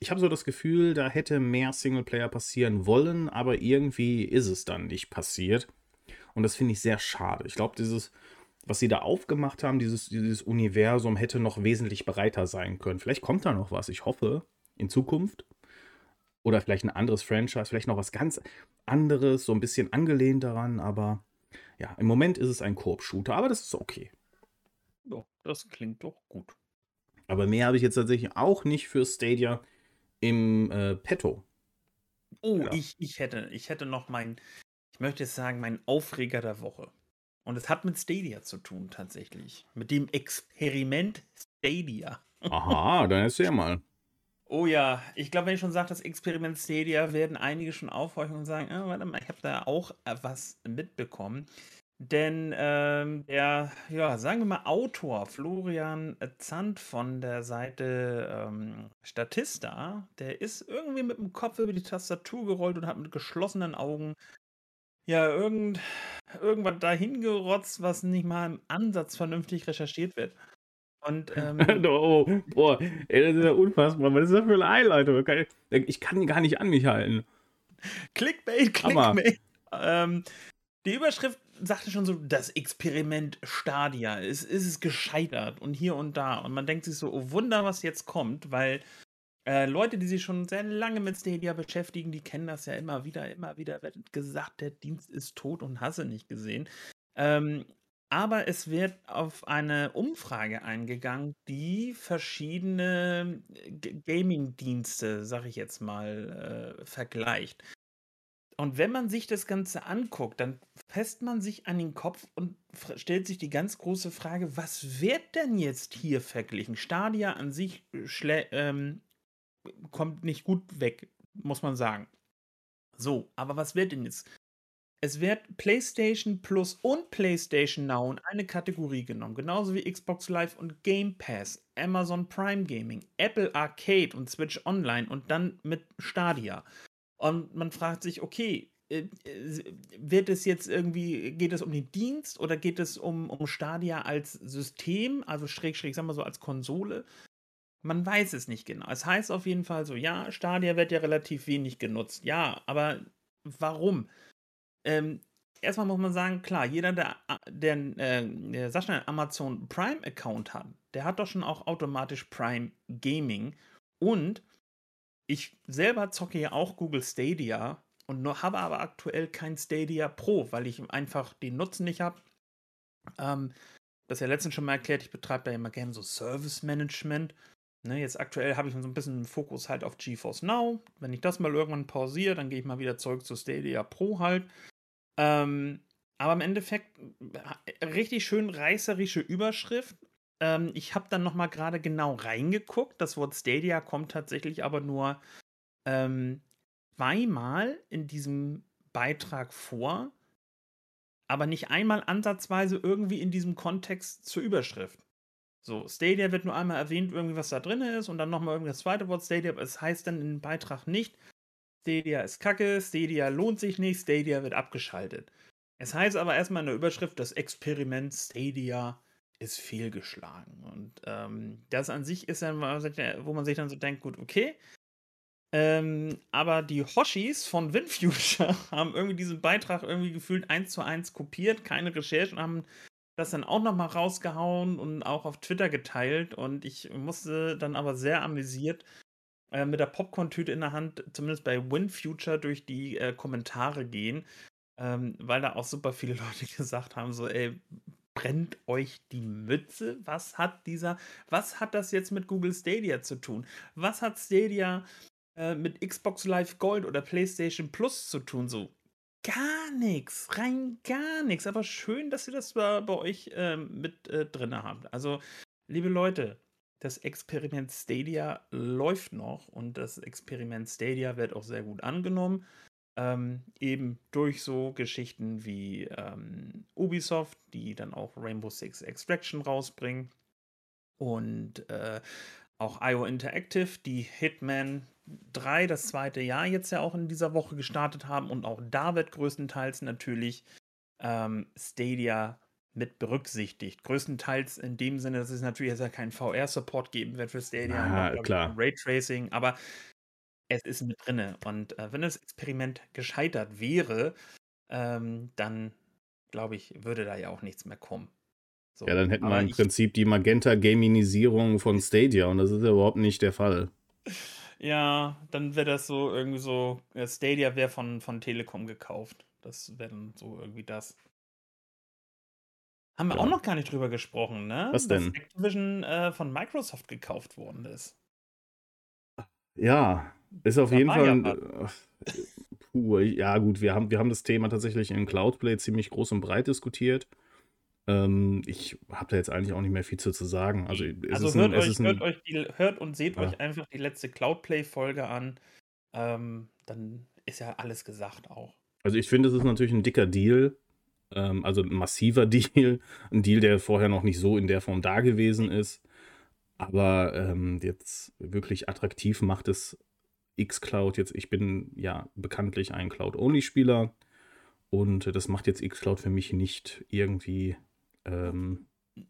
Speaker 1: ich habe so das Gefühl, da hätte mehr Singleplayer passieren wollen, aber irgendwie ist es dann nicht passiert. Und das finde ich sehr schade. Ich glaube, dieses was sie da aufgemacht haben, dieses, dieses Universum, hätte noch wesentlich breiter sein können. Vielleicht kommt da noch was, ich hoffe, in Zukunft. Oder vielleicht ein anderes Franchise, vielleicht noch was ganz anderes, so ein bisschen angelehnt daran, aber ja, im Moment ist es ein Koop-Shooter, aber das ist okay.
Speaker 2: Ja, das klingt doch gut.
Speaker 1: Aber mehr habe ich jetzt tatsächlich auch nicht für Stadia im äh, Petto.
Speaker 2: Oh, ja. ich, ich, hätte, ich hätte noch mein, ich möchte jetzt sagen, mein Aufreger der Woche. Und es hat mit Stadia zu tun, tatsächlich. Mit dem Experiment Stadia.
Speaker 1: Aha, dann erzähl mal.
Speaker 2: Oh ja, ich glaube, wenn ich schon sage, das Experiment Stadia, werden einige schon aufhorchen und sagen, oh, warte mal, ich habe da auch äh, was mitbekommen. Denn ähm, der, ja, sagen wir mal, Autor Florian Zandt von der Seite ähm, Statista, der ist irgendwie mit dem Kopf über die Tastatur gerollt und hat mit geschlossenen Augen ja, irgend, irgendwas dahin gerotzt, was nicht mal im Ansatz vernünftig recherchiert wird. Und, ähm,
Speaker 1: oh, boah, ey, das ist ja unfassbar. Was ist das für eine Einleitung? Ich kann gar nicht an mich halten.
Speaker 2: Clickbait, Clickbait. Ähm, die Überschrift sagte schon so, das Experiment Stadia, ist, ist es gescheitert und hier und da. Und man denkt sich so, oh Wunder, was jetzt kommt, weil Äh, Leute, die sich schon sehr lange mit Stadia beschäftigen, die kennen das ja immer wieder, immer wieder wird gesagt, der Dienst ist tot und hasse nicht gesehen. Ähm, aber es wird auf eine Umfrage eingegangen, die verschiedene Gaming-Dienste, sag ich jetzt mal, äh, vergleicht. Und wenn man sich das Ganze anguckt, dann fässt man sich an den Kopf und stellt sich die ganz große Frage, was wird denn jetzt hier verglichen? Stadia an sich ähm, kommt nicht gut weg, muss man sagen. So, aber was wird denn jetzt? Es wird PlayStation Plus und PlayStation Now in eine Kategorie genommen, genauso wie Xbox Live und Game Pass, Amazon Prime Gaming, Apple Arcade und Switch Online und dann mit Stadia. Und man fragt sich, okay, äh, äh, wird es jetzt irgendwie, geht es um den Dienst oder geht es um, um Stadia als System, also schräg, schräg, sagen wir so, als Konsole? Man weiß es nicht genau. Es heißt auf jeden Fall so, ja, Stadia wird ja relativ wenig genutzt. Ja, aber warum? Ähm, erstmal muss man sagen, klar, jeder, der, der, äh, der Sascha einen Amazon Prime-Account hat, der hat doch schon auch automatisch Prime Gaming. Und ich selber zocke ja auch Google Stadia und nur, habe aber aktuell kein Stadia Pro, weil ich einfach den Nutzen nicht habe. Ähm, das ja letztens schon mal erklärt, ich betreibe da immer gerne so Service Management. Ne, jetzt aktuell habe ich so ein bisschen Fokus halt auf GeForce Now. Wenn ich das mal irgendwann pausiere, dann gehe ich mal wieder zurück zu Stadia Pro halt. Ähm, aber im Endeffekt äh, richtig schön reißerische Überschrift. Ähm, ich habe dann noch mal gerade genau reingeguckt. Das Wort Stadia kommt tatsächlich aber nur ähm, zweimal in diesem Beitrag vor, aber nicht einmal ansatzweise irgendwie in diesem Kontext zur Überschrift. So, Stadia wird nur einmal erwähnt, irgendwie was da drin ist, und dann nochmal irgendwie das zweite Wort Stadia, aber es heißt dann im Beitrag nicht, Stadia ist kacke, Stadia lohnt sich nicht, Stadia wird abgeschaltet. Es heißt aber erstmal in der Überschrift, das Experiment Stadia ist fehlgeschlagen. Und ähm, das an sich ist dann, wo man sich dann so denkt, gut, okay, ähm, aber die Hoshis von WinFuture haben irgendwie diesen Beitrag irgendwie gefühlt eins zu eins kopiert, keine Recherche und haben das dann auch nochmal rausgehauen und auch auf Twitter geteilt. Und ich musste dann aber sehr amüsiert äh, mit der Popcorn-Tüte in der Hand, zumindest bei WinFuture, durch die äh, Kommentare gehen, ähm, weil da auch super viele Leute gesagt haben: so, ey, brennt euch die Mütze? Was hat dieser, was hat das jetzt mit Google Stadia zu tun? Was hat Stadia äh, mit Xbox Live Gold oder PlayStation Plus zu tun. So gar nichts, rein gar nichts. Aber schön, dass ihr das bei, bei euch äh, mit äh, drin habt. Also, liebe Leute, das Experiment Stadia läuft noch und das Experiment Stadia wird auch sehr gut angenommen. Ähm, eben durch so Geschichten wie ähm, Ubisoft, die dann auch Rainbow Six Extraction rausbringen. Und äh, auch IO Interactive, die Hitman 3 das zweite Jahr jetzt ja auch in dieser Woche gestartet haben und auch da wird größtenteils natürlich ähm, Stadia mit berücksichtigt. Größtenteils in dem Sinne, dass es natürlich jetzt ja keinen VR-Support geben wird für Stadia,
Speaker 1: ah, klar.
Speaker 2: Raytracing, aber es ist mit drinne. Und äh, wenn das Experiment gescheitert wäre, ähm, dann glaube ich, würde da ja auch nichts mehr kommen.
Speaker 1: So. Ja, dann hätten aber wir im Prinzip die Magenta-Gaminisierung von Stadia und das ist ja überhaupt nicht der Fall.
Speaker 2: Ja, dann wäre das so irgendwie so, Stadia wäre von, von Telekom gekauft. Das wäre dann so irgendwie das. Haben wir ja. auch noch gar nicht drüber gesprochen, ne?
Speaker 1: Was denn?
Speaker 2: Dass Activision äh, von Microsoft gekauft worden ist.
Speaker 1: Ja, ist auf jeden Fall. Äh, puh, ja, gut, wir haben, wir haben das Thema tatsächlich in Cloudplay ziemlich groß und breit diskutiert. Ähm, ich habe da jetzt eigentlich auch nicht mehr viel zu, zu sagen. Also,
Speaker 2: also hört, ein, euch, hört, euch die, hört und seht ja. euch einfach die letzte Cloudplay-Folge an. Ähm, dann ist ja alles gesagt auch.
Speaker 1: Also ich finde, es ist natürlich ein dicker Deal. Ähm, also ein massiver Deal. Ein Deal, der vorher noch nicht so in der Form da gewesen ist. Aber ähm, jetzt wirklich attraktiv macht es xCloud jetzt. Ich bin ja bekanntlich ein Cloud-Only-Spieler. Und das macht jetzt xCloud für mich nicht irgendwie ähm,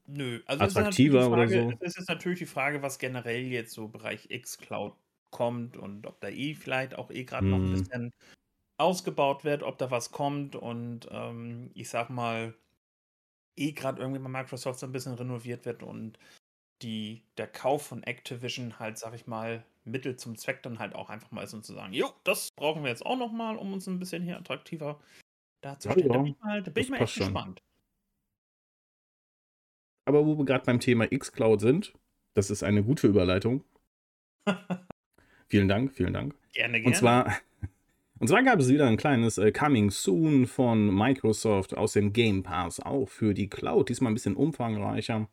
Speaker 2: Nö, also
Speaker 1: attraktiver
Speaker 2: Frage,
Speaker 1: oder so.
Speaker 2: Es ist natürlich die Frage, was generell jetzt so Bereich X-Cloud kommt und ob da eh vielleicht auch eh gerade mm. noch ein mhm. bisschen ausgebaut wird, ob da was kommt und ähm, ich sag mal, eh gerade irgendwie bei Microsoft so ein bisschen renoviert wird und die, der Kauf von Activision halt, sag ich mal, Mittel zum Zweck dann halt auch einfach mal ist und zu sagen, jo, das brauchen wir jetzt auch noch mal, um uns ein bisschen hier attraktiver darzustellen. Ja, da bin ich mal, da bin ich mal echt gespannt.
Speaker 1: Aber wo wir gerade beim Thema xCloud sind, das ist eine gute Überleitung. vielen Dank, vielen Dank.
Speaker 2: Gerne, gerne.
Speaker 1: Und zwar und zwar gab es wieder ein kleines äh, Coming Soon von Microsoft aus dem Game Pass, auch für die Cloud, diesmal ein bisschen umfangreicher.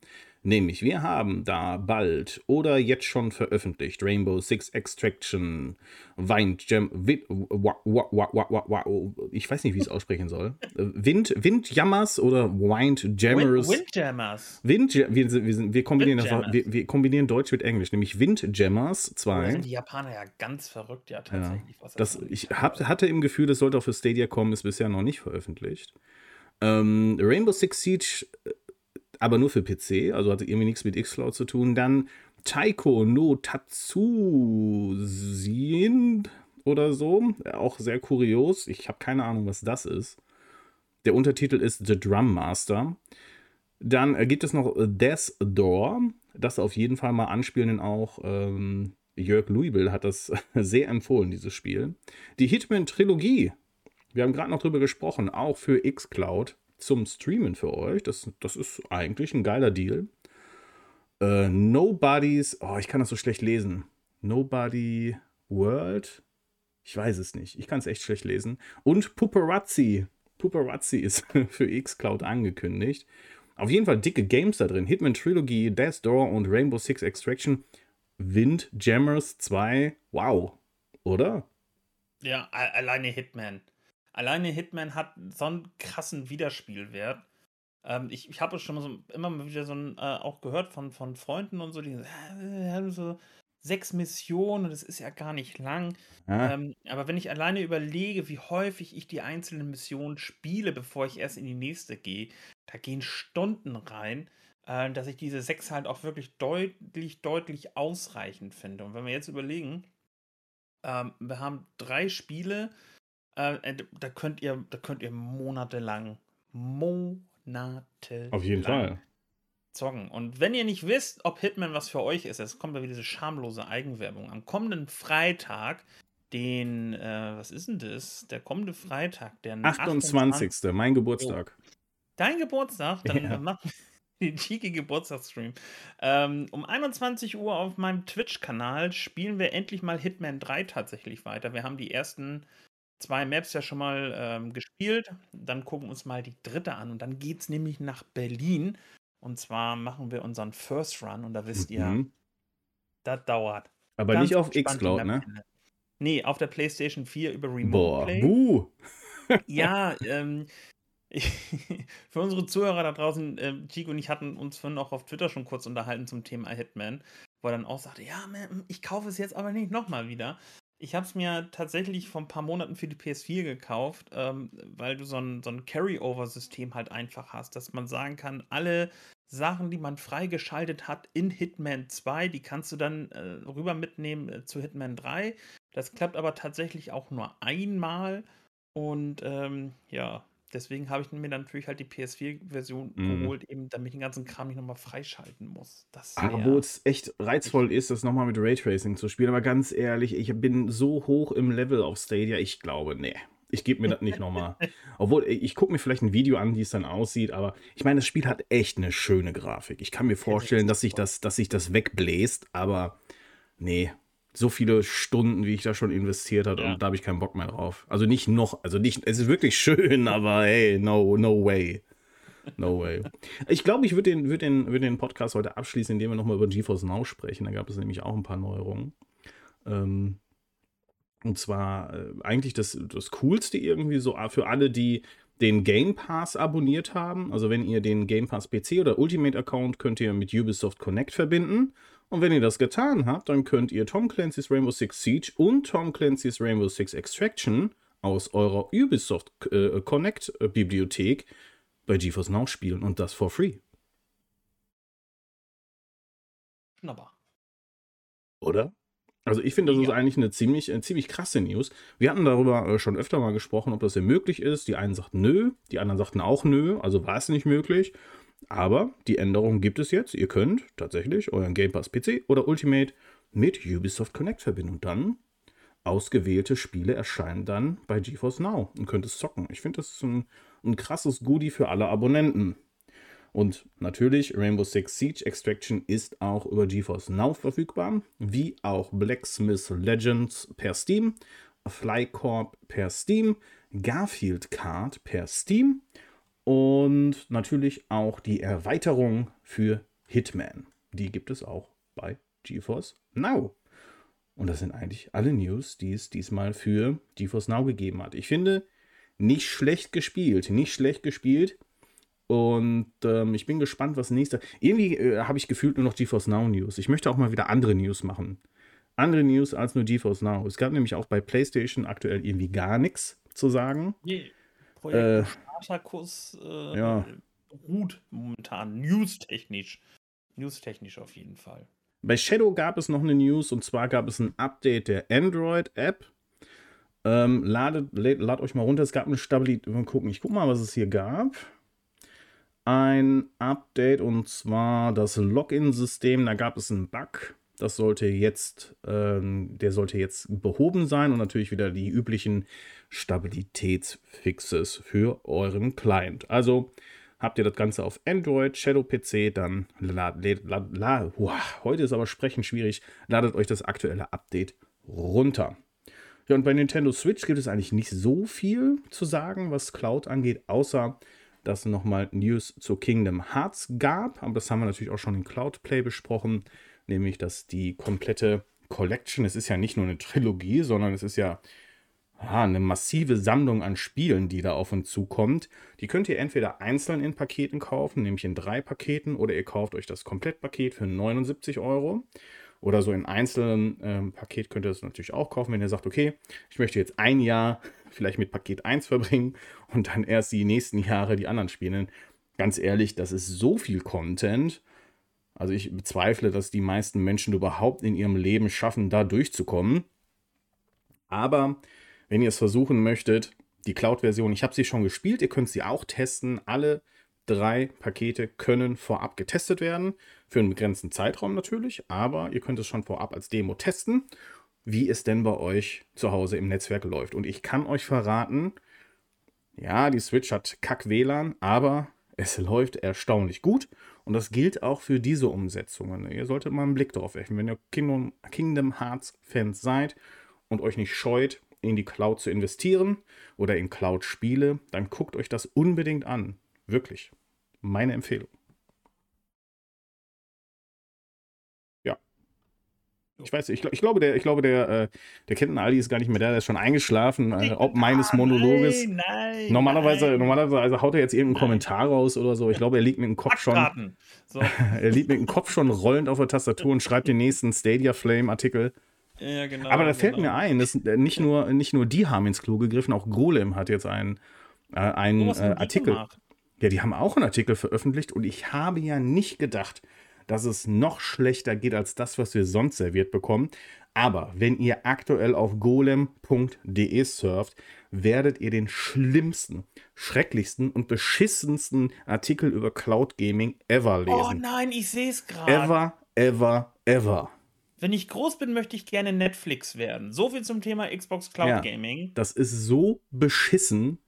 Speaker 1: Nämlich, wir haben da bald oder jetzt schon veröffentlicht Rainbow Six Extraction, Wind Jam, Wind, ich weiß nicht, wie ich es aussprechen soll. Wind, Windjammers oder Windjammers?
Speaker 2: Windjammers.
Speaker 1: Wind, wir, wir, wir, kombinieren Windjammers. wir, wir, kombinieren Deutsch mit Englisch, nämlich Windjammers 2. Da
Speaker 2: sind die Japaner ja ganz verrückt, ja, tatsächlich.
Speaker 1: Ja. das, ich hab, hatte im Gefühl, das sollte auch für Stadia kommen, ist bisher noch nicht veröffentlicht. Ähm, Rainbow Six Siege aber nur für PC, also hatte irgendwie nichts mit Xcloud zu tun. Dann Taiko no Tatsujin oder so, auch sehr kurios. Ich habe keine Ahnung, was das ist. Der Untertitel ist The Drum Master. Dann gibt es noch Death Door, das auf jeden Fall mal anspielen, auch ähm, Jörg Louisville hat das sehr empfohlen, dieses Spiel. Die Hitman-Trilogie, wir haben gerade noch drüber gesprochen, auch für Xcloud zum Streamen für euch. Das, das ist eigentlich ein geiler Deal. Äh, Nobody's, oh, ich kann das so schlecht lesen. Nobody World? Ich weiß es nicht. Ich kann es echt schlecht lesen. Und Puparazzi. Puparazzi ist für Xcloud angekündigt. Auf jeden Fall dicke Games da drin. Hitman Trilogy, Death Door und Rainbow Six Extraction. Windjammers 2. Wow. Oder?
Speaker 2: Ja, alleine Hitman. Alleine Hitman hat so einen krassen Wiederspielwert. Ähm, ich ich habe schon mal so, immer mal wieder so ein, äh, auch gehört von, von Freunden und so, die äh, so sechs Missionen, das ist ja gar nicht lang. Ja. Ähm, aber wenn ich alleine überlege, wie häufig ich die einzelnen Missionen spiele, bevor ich erst in die nächste gehe, da gehen Stunden rein, äh, dass ich diese sechs halt auch wirklich deutlich, deutlich ausreichend finde. Und wenn wir jetzt überlegen, ähm, wir haben drei Spiele, äh, äh, da könnt ihr, da könnt ihr monatelang, monatelang
Speaker 1: auf jeden Fall
Speaker 2: zocken. Und wenn ihr nicht wisst, ob Hitman was für euch ist, es kommt da wieder diese schamlose Eigenwerbung. Am kommenden Freitag, den, äh, was ist denn das? Der kommende Freitag, der
Speaker 1: 28. 28. mein Geburtstag. Oh.
Speaker 2: Dein Geburtstag? Dann ja. machen wir den cheeky Geburtstagsstream. Ähm, um 21 Uhr auf meinem Twitch-Kanal spielen wir endlich mal Hitman 3 tatsächlich weiter. Wir haben die ersten zwei Maps ja schon mal ähm, gespielt. Dann gucken wir uns mal die dritte an. Und dann geht es nämlich nach Berlin. Und zwar machen wir unseren First Run. Und da wisst ihr, mhm. das dauert.
Speaker 1: Aber Ganz nicht auf Xcloud, ne?
Speaker 2: Nee, auf der PlayStation 4 über Remote
Speaker 1: Boah, Play. Buh.
Speaker 2: ja, ähm, für unsere Zuhörer da draußen, äh, Chico und ich hatten uns vorhin auch auf Twitter schon kurz unterhalten zum Thema Hitman, wo er dann auch sagte, ja, man, ich kaufe es jetzt aber nicht nochmal wieder. Ich habe es mir tatsächlich vor ein paar Monaten für die PS4 gekauft, ähm, weil du so ein, so ein Carry-Over-System halt einfach hast, dass man sagen kann, alle Sachen, die man freigeschaltet hat in Hitman 2, die kannst du dann äh, rüber mitnehmen äh, zu Hitman 3. Das klappt aber tatsächlich auch nur einmal. Und ähm, ja, deswegen habe ich mir natürlich halt die PS4-Version mhm. geholt, eben damit ich den ganzen Kram nicht nochmal freischalten muss. Das
Speaker 1: aber wo es echt reizvoll ist, das nochmal mit Raytracing zu spielen. Aber ganz ehrlich, ich bin so hoch im Level auf Stadia, ich glaube, nee. Ich gebe mir das nicht nochmal. Obwohl, ich gucke mir vielleicht ein Video an, wie es dann aussieht, aber ich meine, das Spiel hat echt eine schöne Grafik. Ich kann mir vorstellen, dass sich das, dass sich das wegbläst, aber nee, so viele Stunden, wie ich da schon investiert habe, ja. und da habe ich keinen Bock mehr drauf. Also nicht noch, also nicht, es ist wirklich schön, aber hey, no, no way. No way. Ich glaube, ich würde den, würd den, würd den Podcast heute abschließen, indem wir nochmal über GeForce Now sprechen. Da gab es nämlich auch ein paar Neuerungen. Ähm, und zwar äh, eigentlich das, das Coolste irgendwie so für alle, die den Game Pass abonniert haben. Also wenn ihr den Game Pass PC oder Ultimate Account könnt ihr mit Ubisoft Connect verbinden. Und wenn ihr das getan habt, dann könnt ihr Tom Clancy's Rainbow Six Siege und Tom Clancy's Rainbow Six Extraction aus eurer Ubisoft äh, Connect äh, Bibliothek bei GeForce Now spielen und das for free.
Speaker 2: Wunderbar.
Speaker 1: Oder? Also ich finde, das ja. ist eigentlich eine ziemlich, eine ziemlich krasse News. Wir hatten darüber äh, schon öfter mal gesprochen, ob das denn möglich ist. Die einen sagten nö, die anderen sagten auch nö, also war es nicht möglich. Aber die Änderung gibt es jetzt. Ihr könnt tatsächlich euren Game Pass PC oder Ultimate mit Ubisoft Connect verbinden. Und dann ausgewählte Spiele erscheinen dann bei GeForce Now und könnt es zocken. Ich finde, das ist ein, ein krasses Goodie für alle Abonnenten. Und natürlich, Rainbow Six Siege Extraction ist auch über GeForce Now verfügbar, wie auch Blacksmith Legends per Steam, Flycorp per Steam, Garfield Card per Steam und natürlich auch die Erweiterung für Hitman. Die gibt es auch bei GeForce Now. Und das sind eigentlich alle News, die es diesmal für GeForce Now gegeben hat. Ich finde, nicht schlecht gespielt, nicht schlecht gespielt. Und ähm, ich bin gespannt, was nächste. Irgendwie äh, habe ich gefühlt nur noch GeForce Now News. Ich möchte auch mal wieder andere News machen. Andere News als nur GeForce Now. Es gab nämlich auch bei PlayStation aktuell irgendwie gar nichts zu sagen.
Speaker 2: Nee. Projekt äh, Spartacus äh, ja. ruht momentan, newstechnisch. Newstechnisch auf jeden Fall.
Speaker 1: Bei Shadow gab es noch eine News und zwar gab es ein Update der Android-App. Ähm, ladet, ladet, ladet euch mal runter. Es gab eine Stabilität. Mal gucken. Ich guck mal, was es hier gab ein Update und zwar das Login-System. Da gab es einen Bug. Das sollte jetzt, ähm, der sollte jetzt behoben sein und natürlich wieder die üblichen Stabilitätsfixes für euren Client. Also habt ihr das Ganze auf Android, Shadow PC, dann lad, lad, lad, wow, heute ist aber Sprechen schwierig. Ladet euch das aktuelle Update runter. Ja, und bei Nintendo Switch gibt es eigentlich nicht so viel zu sagen, was Cloud angeht, außer dass es nochmal News zu Kingdom Hearts gab. Aber das haben wir natürlich auch schon in Cloud Play besprochen, nämlich dass die komplette Collection, es ist ja nicht nur eine Trilogie, sondern es ist ja ja, eine massive Sammlung an Spielen, die da auf uns zukommt. Die könnt ihr entweder einzeln in Paketen kaufen, nämlich in drei Paketen, oder ihr kauft euch das Komplettpaket für 79 Euro. Oder so in einzelnen ähm, Paket könnt ihr das natürlich auch kaufen, wenn ihr sagt, okay, ich möchte jetzt ein Jahr vielleicht mit Paket 1 verbringen und dann erst die nächsten Jahre die anderen spielen. Ganz ehrlich, das ist so viel Content. Also ich bezweifle, dass die meisten Menschen überhaupt in ihrem Leben schaffen, da durchzukommen. Aber wenn ihr es versuchen möchtet, die Cloud-Version, ich habe sie schon gespielt, ihr könnt sie auch testen. Alle drei Pakete können vorab getestet werden, für einen begrenzten Zeitraum natürlich, aber ihr könnt es schon vorab als Demo testen, wie es denn bei euch zu Hause im Netzwerk läuft. Und ich kann euch verraten, ja, die Switch hat Kack-WLAN, aber es läuft erstaunlich gut. Und das gilt auch für diese Umsetzungen. Ihr solltet mal einen Blick drauf werfen. Wenn ihr Kingdom, Kingdom Hearts-Fans seid und euch nicht scheut, in die Cloud zu investieren oder in Cloud-Spiele, dann guckt euch das unbedingt an. Wirklich. Meine Empfehlung. Ich weiß, ich, ich glaube, der, ich glaube, der, äh, der Kenton Ali ist gar nicht mehr da, der ist schon eingeschlafen, äh, ob meines Monologes. Nein, nein, normalerweise, nein. normalerweise haut er jetzt irgendeinen Kommentar raus oder so. Ich glaube, er liegt mit dem Kopf schon. So. er liegt mit dem Kopf schon rollend auf der Tastatur und schreibt den nächsten Stadia Flame-Artikel. Ja, genau, Aber da fällt genau. mir ein, dass äh, nicht nur, nicht nur die haben ins Klo gegriffen, auch Golem hat jetzt einen, äh, einen äh, Artikel. Gemacht? Ja, die haben auch einen Artikel veröffentlicht und ich habe ja nicht gedacht, dass es noch schlechter geht als das, was wir sonst serviert bekommen. Aber wenn ihr aktuell auf golem.de surft, werdet ihr den schlimmsten, schrecklichsten und beschissensten Artikel über Cloud Gaming ever lesen. Oh
Speaker 2: nein, ich sehe es gerade.
Speaker 1: Ever, ever, ever.
Speaker 2: Wenn ich groß bin, möchte ich gerne Netflix werden. So viel zum Thema Xbox Cloud ja, Gaming.
Speaker 1: Das ist so beschissen.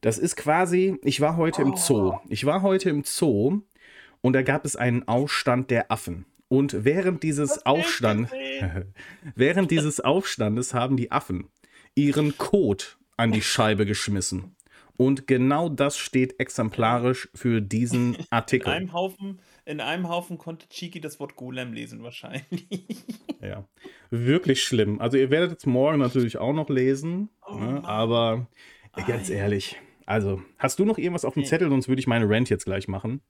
Speaker 1: Das ist quasi, ich war heute oh. im Zoo. Ich war heute im Zoo und da gab es einen Aufstand der Affen. Und während dieses Aufstand, während dieses Aufstandes haben die Affen ihren Kot an die Scheibe geschmissen. Und genau das steht exemplarisch für diesen Artikel.
Speaker 2: In einem Haufen, in einem Haufen konnte Chiki das Wort Golem lesen, wahrscheinlich.
Speaker 1: Ja, wirklich schlimm. Also, ihr werdet es morgen natürlich auch noch lesen, oh, ne? aber ganz ehrlich, also, hast du noch irgendwas auf dem Zettel, sonst würde ich meine Rant jetzt gleich machen.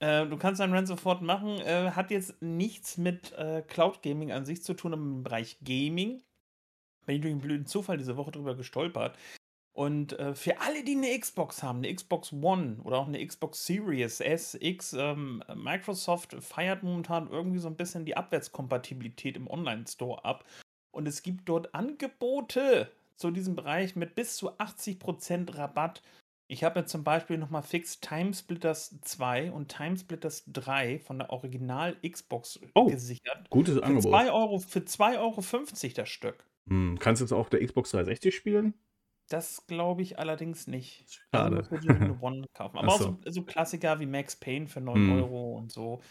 Speaker 2: Äh, du kannst deinen Rant sofort machen. Äh, hat jetzt nichts mit äh, Cloud Gaming an sich zu tun, aber im Bereich Gaming. Bin ich durch einen blöden Zufall diese Woche drüber gestolpert. Und äh, für alle, die eine Xbox haben, eine Xbox One oder auch eine Xbox Series S, X, ähm, Microsoft feiert momentan irgendwie so ein bisschen die Abwärtskompatibilität im Online-Store ab. Und es gibt dort Angebote zu diesem Bereich mit bis zu 80% Rabatt Ich habe mir zum Beispiel nochmal fix Timesplitters 2 und Timesplitters 3 von der Original Xbox
Speaker 1: Oh,
Speaker 2: gesichert.
Speaker 1: gutes
Speaker 2: Für
Speaker 1: Angebot.
Speaker 2: 2 Euro, für 2,50 Euro das Stück.
Speaker 1: Hm, kannst du es auf der Xbox 360 spielen?
Speaker 2: Das glaube ich allerdings nicht. Also
Speaker 1: Schade.
Speaker 2: eine One kaufen. Aber
Speaker 1: Ach
Speaker 2: auch
Speaker 1: so.
Speaker 2: so, so Klassiker wie Max Payne für 9
Speaker 1: Hm.
Speaker 2: Euro und so.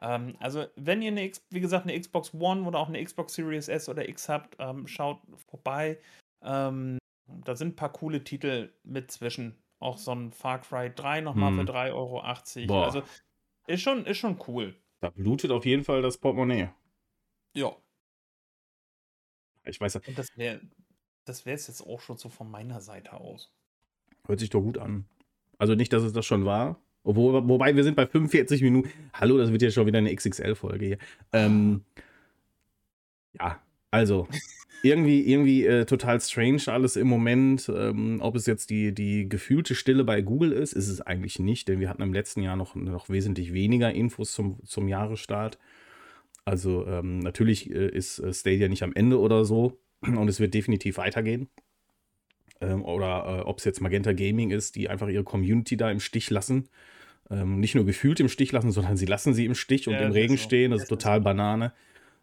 Speaker 2: Ähm, also, wenn ihr eine, wie gesagt, eine Xbox One oder auch eine Xbox Series S oder X habt, ähm, schaut vorbei. Ähm, da sind ein paar coole Titel mit zwischen. Auch so ein Far Cry 3 nochmal für
Speaker 1: Hm.
Speaker 2: 3,80 Euro.
Speaker 1: Boah.
Speaker 2: Also, ist schon, ist schon cool.
Speaker 1: Da blutet auf jeden Fall das Portemonnaie.
Speaker 2: Ja.
Speaker 1: Ich weiß,
Speaker 2: Und das wäre das wäre es jetzt auch schon so von meiner Seite aus.
Speaker 1: hört sich doch gut an. Also nicht, dass es das schon war. Obwohl, wobei wir sind bei 45 Minuten. Hallo, das wird ja schon wieder eine XXL-Folge hier. Ähm, ja, also irgendwie, irgendwie äh, total strange alles im Moment. Ähm, ob es jetzt die, die gefühlte Stille bei Google ist, ist es eigentlich nicht, denn wir hatten im letzten Jahr noch, noch wesentlich weniger Infos zum, zum Jahresstart. Also ähm, natürlich äh, ist äh, Stadia nicht am Ende oder so und es wird definitiv weitergehen. Ähm, oder äh, ob es jetzt Magenta Gaming ist, die einfach ihre Community da im Stich lassen. Ähm, nicht nur gefühlt im Stich lassen, sondern sie lassen sie im Stich und
Speaker 2: Ja,
Speaker 1: im Regen
Speaker 2: so.
Speaker 1: stehen. Das ist total. Banane.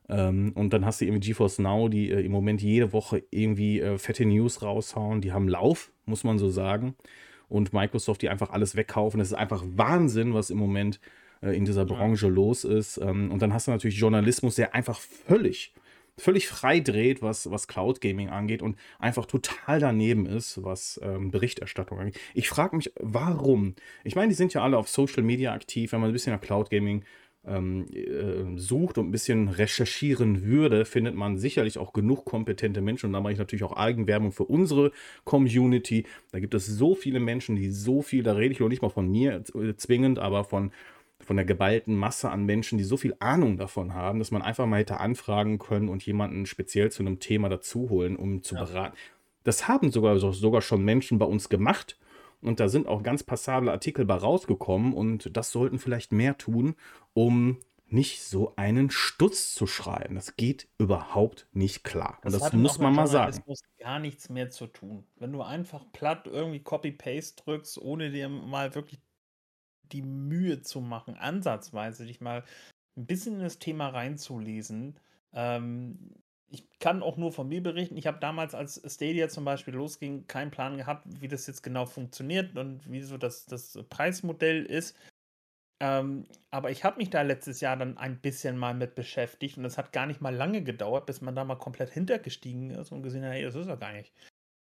Speaker 1: Ähm, und dann hast du irgendwie GeForce Now, die äh, im Moment jede Woche irgendwie äh, fette News raushauen. Die haben Lauf, muss man so sagen. Und Microsoft, die einfach alles wegkaufen. Das ist einfach Wahnsinn, was im Moment äh, in dieser. Branche los ist. Ähm, und dann hast du natürlich Journalismus, der einfach völlig, völlig frei dreht, was, was Cloud Gaming angeht und einfach total daneben ist, was ähm, Berichterstattung angeht. Ich frage mich, warum? Ich meine, die sind ja alle auf Social Media aktiv. Wenn man ein bisschen nach Cloud Gaming ähm, äh, sucht und ein bisschen recherchieren würde, findet man sicherlich auch genug kompetente Menschen. Und da mache ich natürlich auch Eigenwerbung für unsere Community. Da gibt es so viele Menschen, die so viel, da rede ich noch nicht mal von mir äh, zwingend, aber von, von der geballten Masse an Menschen, die so viel Ahnung davon haben, dass man einfach mal hätte anfragen können und jemanden speziell zu einem Thema dazu holen, um zu
Speaker 2: Ja.
Speaker 1: beraten. Das haben sogar, sogar schon Menschen bei uns gemacht. Und da sind auch ganz passable Artikel bei rausgekommen. Und das sollten vielleicht mehr tun, um nicht so einen Stutz zu schreiben. Das geht überhaupt nicht klar. Und das, muss man mal sagen.
Speaker 2: Journalismus gar nichts mehr zu tun. Wenn du einfach platt irgendwie Copy-Paste drückst, ohne dir mal wirklich die Mühe zu machen, ansatzweise dich mal ein bisschen in das Thema reinzulesen. Ähm, kann auch nur von mir berichten. Ich habe damals, als Stadia zum Beispiel losging, keinen Plan gehabt, wie das jetzt genau funktioniert und wie so das, das Preismodell ist. Ähm, aber ich habe mich da letztes Jahr dann ein bisschen mal mit beschäftigt und es hat gar nicht mal lange gedauert, bis man da mal komplett hintergestiegen ist und gesehen hat, hey, das ist ja gar nicht.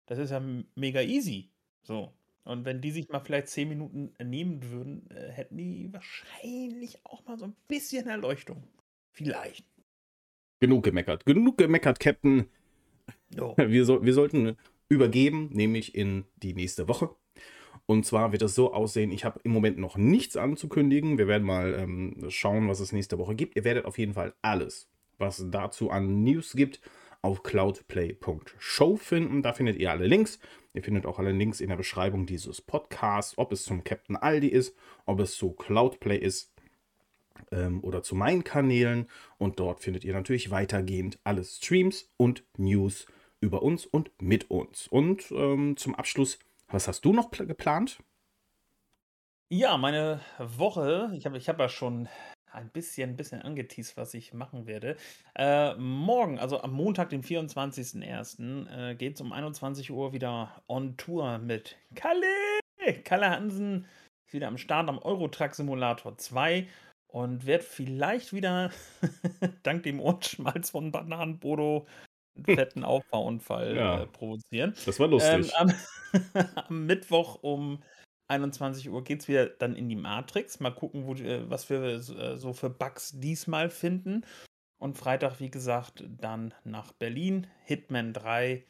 Speaker 2: Das ist ja mega easy. So. Und wenn die sich mal vielleicht zehn Minuten nehmen würden, äh, hätten die wahrscheinlich auch mal so ein bisschen Erleuchtung. Vielleicht.
Speaker 1: Genug gemeckert. Genug gemeckert, Captain.
Speaker 2: Jo.
Speaker 1: Wir, so, wir sollten übergeben, nämlich in die nächste Woche. Und zwar wird es so aussehen, ich habe im Moment noch nichts anzukündigen. Wir werden mal ähm, schauen, was es nächste Woche gibt. Ihr werdet auf jeden Fall alles, was dazu an News gibt, auf cloudplay.show finden. Da findet ihr alle Links. Ihr findet auch alle Links in der Beschreibung dieses Podcasts, ob es zum Captain Aldi ist, ob es zu Cloudplay ist ähm, oder zu meinen Kanälen. Und dort findet ihr natürlich weitergehend alle Streams und News über uns und mit uns. Und ähm, zum Abschluss, was hast du noch pl- geplant?
Speaker 2: Ja, meine Woche, ich habe ich hab ja schon ein bisschen, bisschen angeteased, was ich machen werde. Äh, morgen, also am Montag, den 24.01., äh, geht es um 21 Uhr wieder on Tour mit Kalle. Kalle Hansen ist wieder am Start am Eurotruck Simulator 2 und wird vielleicht wieder dank dem Ohrenschmalz von Bananenbodo einen fetten Aufbauunfall
Speaker 1: Ja.
Speaker 2: äh, provozieren.
Speaker 1: Das war
Speaker 2: Ähm,
Speaker 1: lustig.
Speaker 2: am, am Mittwoch um 21 Uhr geht es wieder dann in die Matrix. Mal gucken, wo, äh, was wir äh, so für Bugs diesmal finden. Und Freitag, wie gesagt, dann nach Berlin, Hitman 3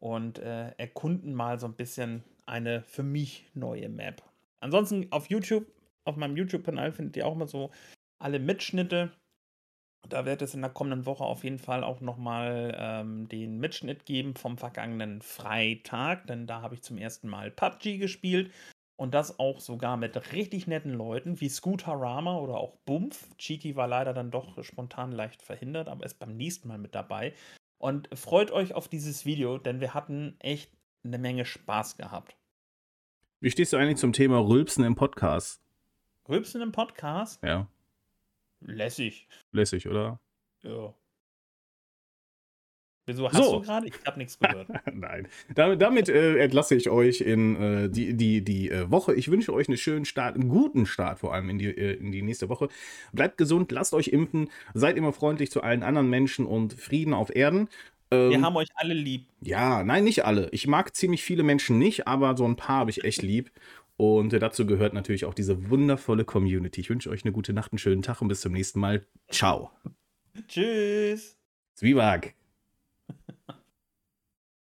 Speaker 2: und äh, erkunden mal so ein bisschen eine für mich neue Map. Ansonsten auf YouTube, auf meinem YouTube-Kanal findet ihr auch mal so alle Mitschnitte. Da wird es in der kommenden Woche auf jeden Fall auch nochmal ähm, den Mitschnitt geben vom vergangenen Freitag, denn da habe ich zum ersten Mal PUBG gespielt und das auch sogar mit richtig netten Leuten wie Scooter Rama oder auch Bumpf. Cheeky war leider dann doch spontan leicht verhindert, aber ist beim nächsten Mal mit dabei. Und freut euch auf dieses Video, denn wir hatten echt eine Menge Spaß gehabt.
Speaker 1: Wie stehst du eigentlich zum Thema Rülpsen im Podcast?
Speaker 2: Rülpsen im Podcast?
Speaker 1: Ja.
Speaker 2: Lässig.
Speaker 1: Lässig, oder?
Speaker 2: Ja. Wieso hast
Speaker 1: So.
Speaker 2: du gerade? Ich habe nichts gehört.
Speaker 1: Nein. Damit, damit äh, entlasse ich euch in äh, die, die, die äh, Woche. Ich wünsche euch einen schönen Start, einen guten Start vor allem in die, äh, in die nächste Woche. Bleibt gesund, lasst euch impfen, seid immer freundlich zu allen anderen Menschen und Frieden auf Erden. Ähm,
Speaker 2: Wir haben euch alle lieb.
Speaker 1: Ja, nein, nicht alle. Ich mag ziemlich viele Menschen nicht, aber so ein paar habe ich echt lieb. Und dazu gehört natürlich auch diese wundervolle Community. Ich wünsche euch eine gute Nacht, einen schönen Tag und bis zum nächsten Mal. Ciao.
Speaker 2: Tschüss.
Speaker 1: Zwieback.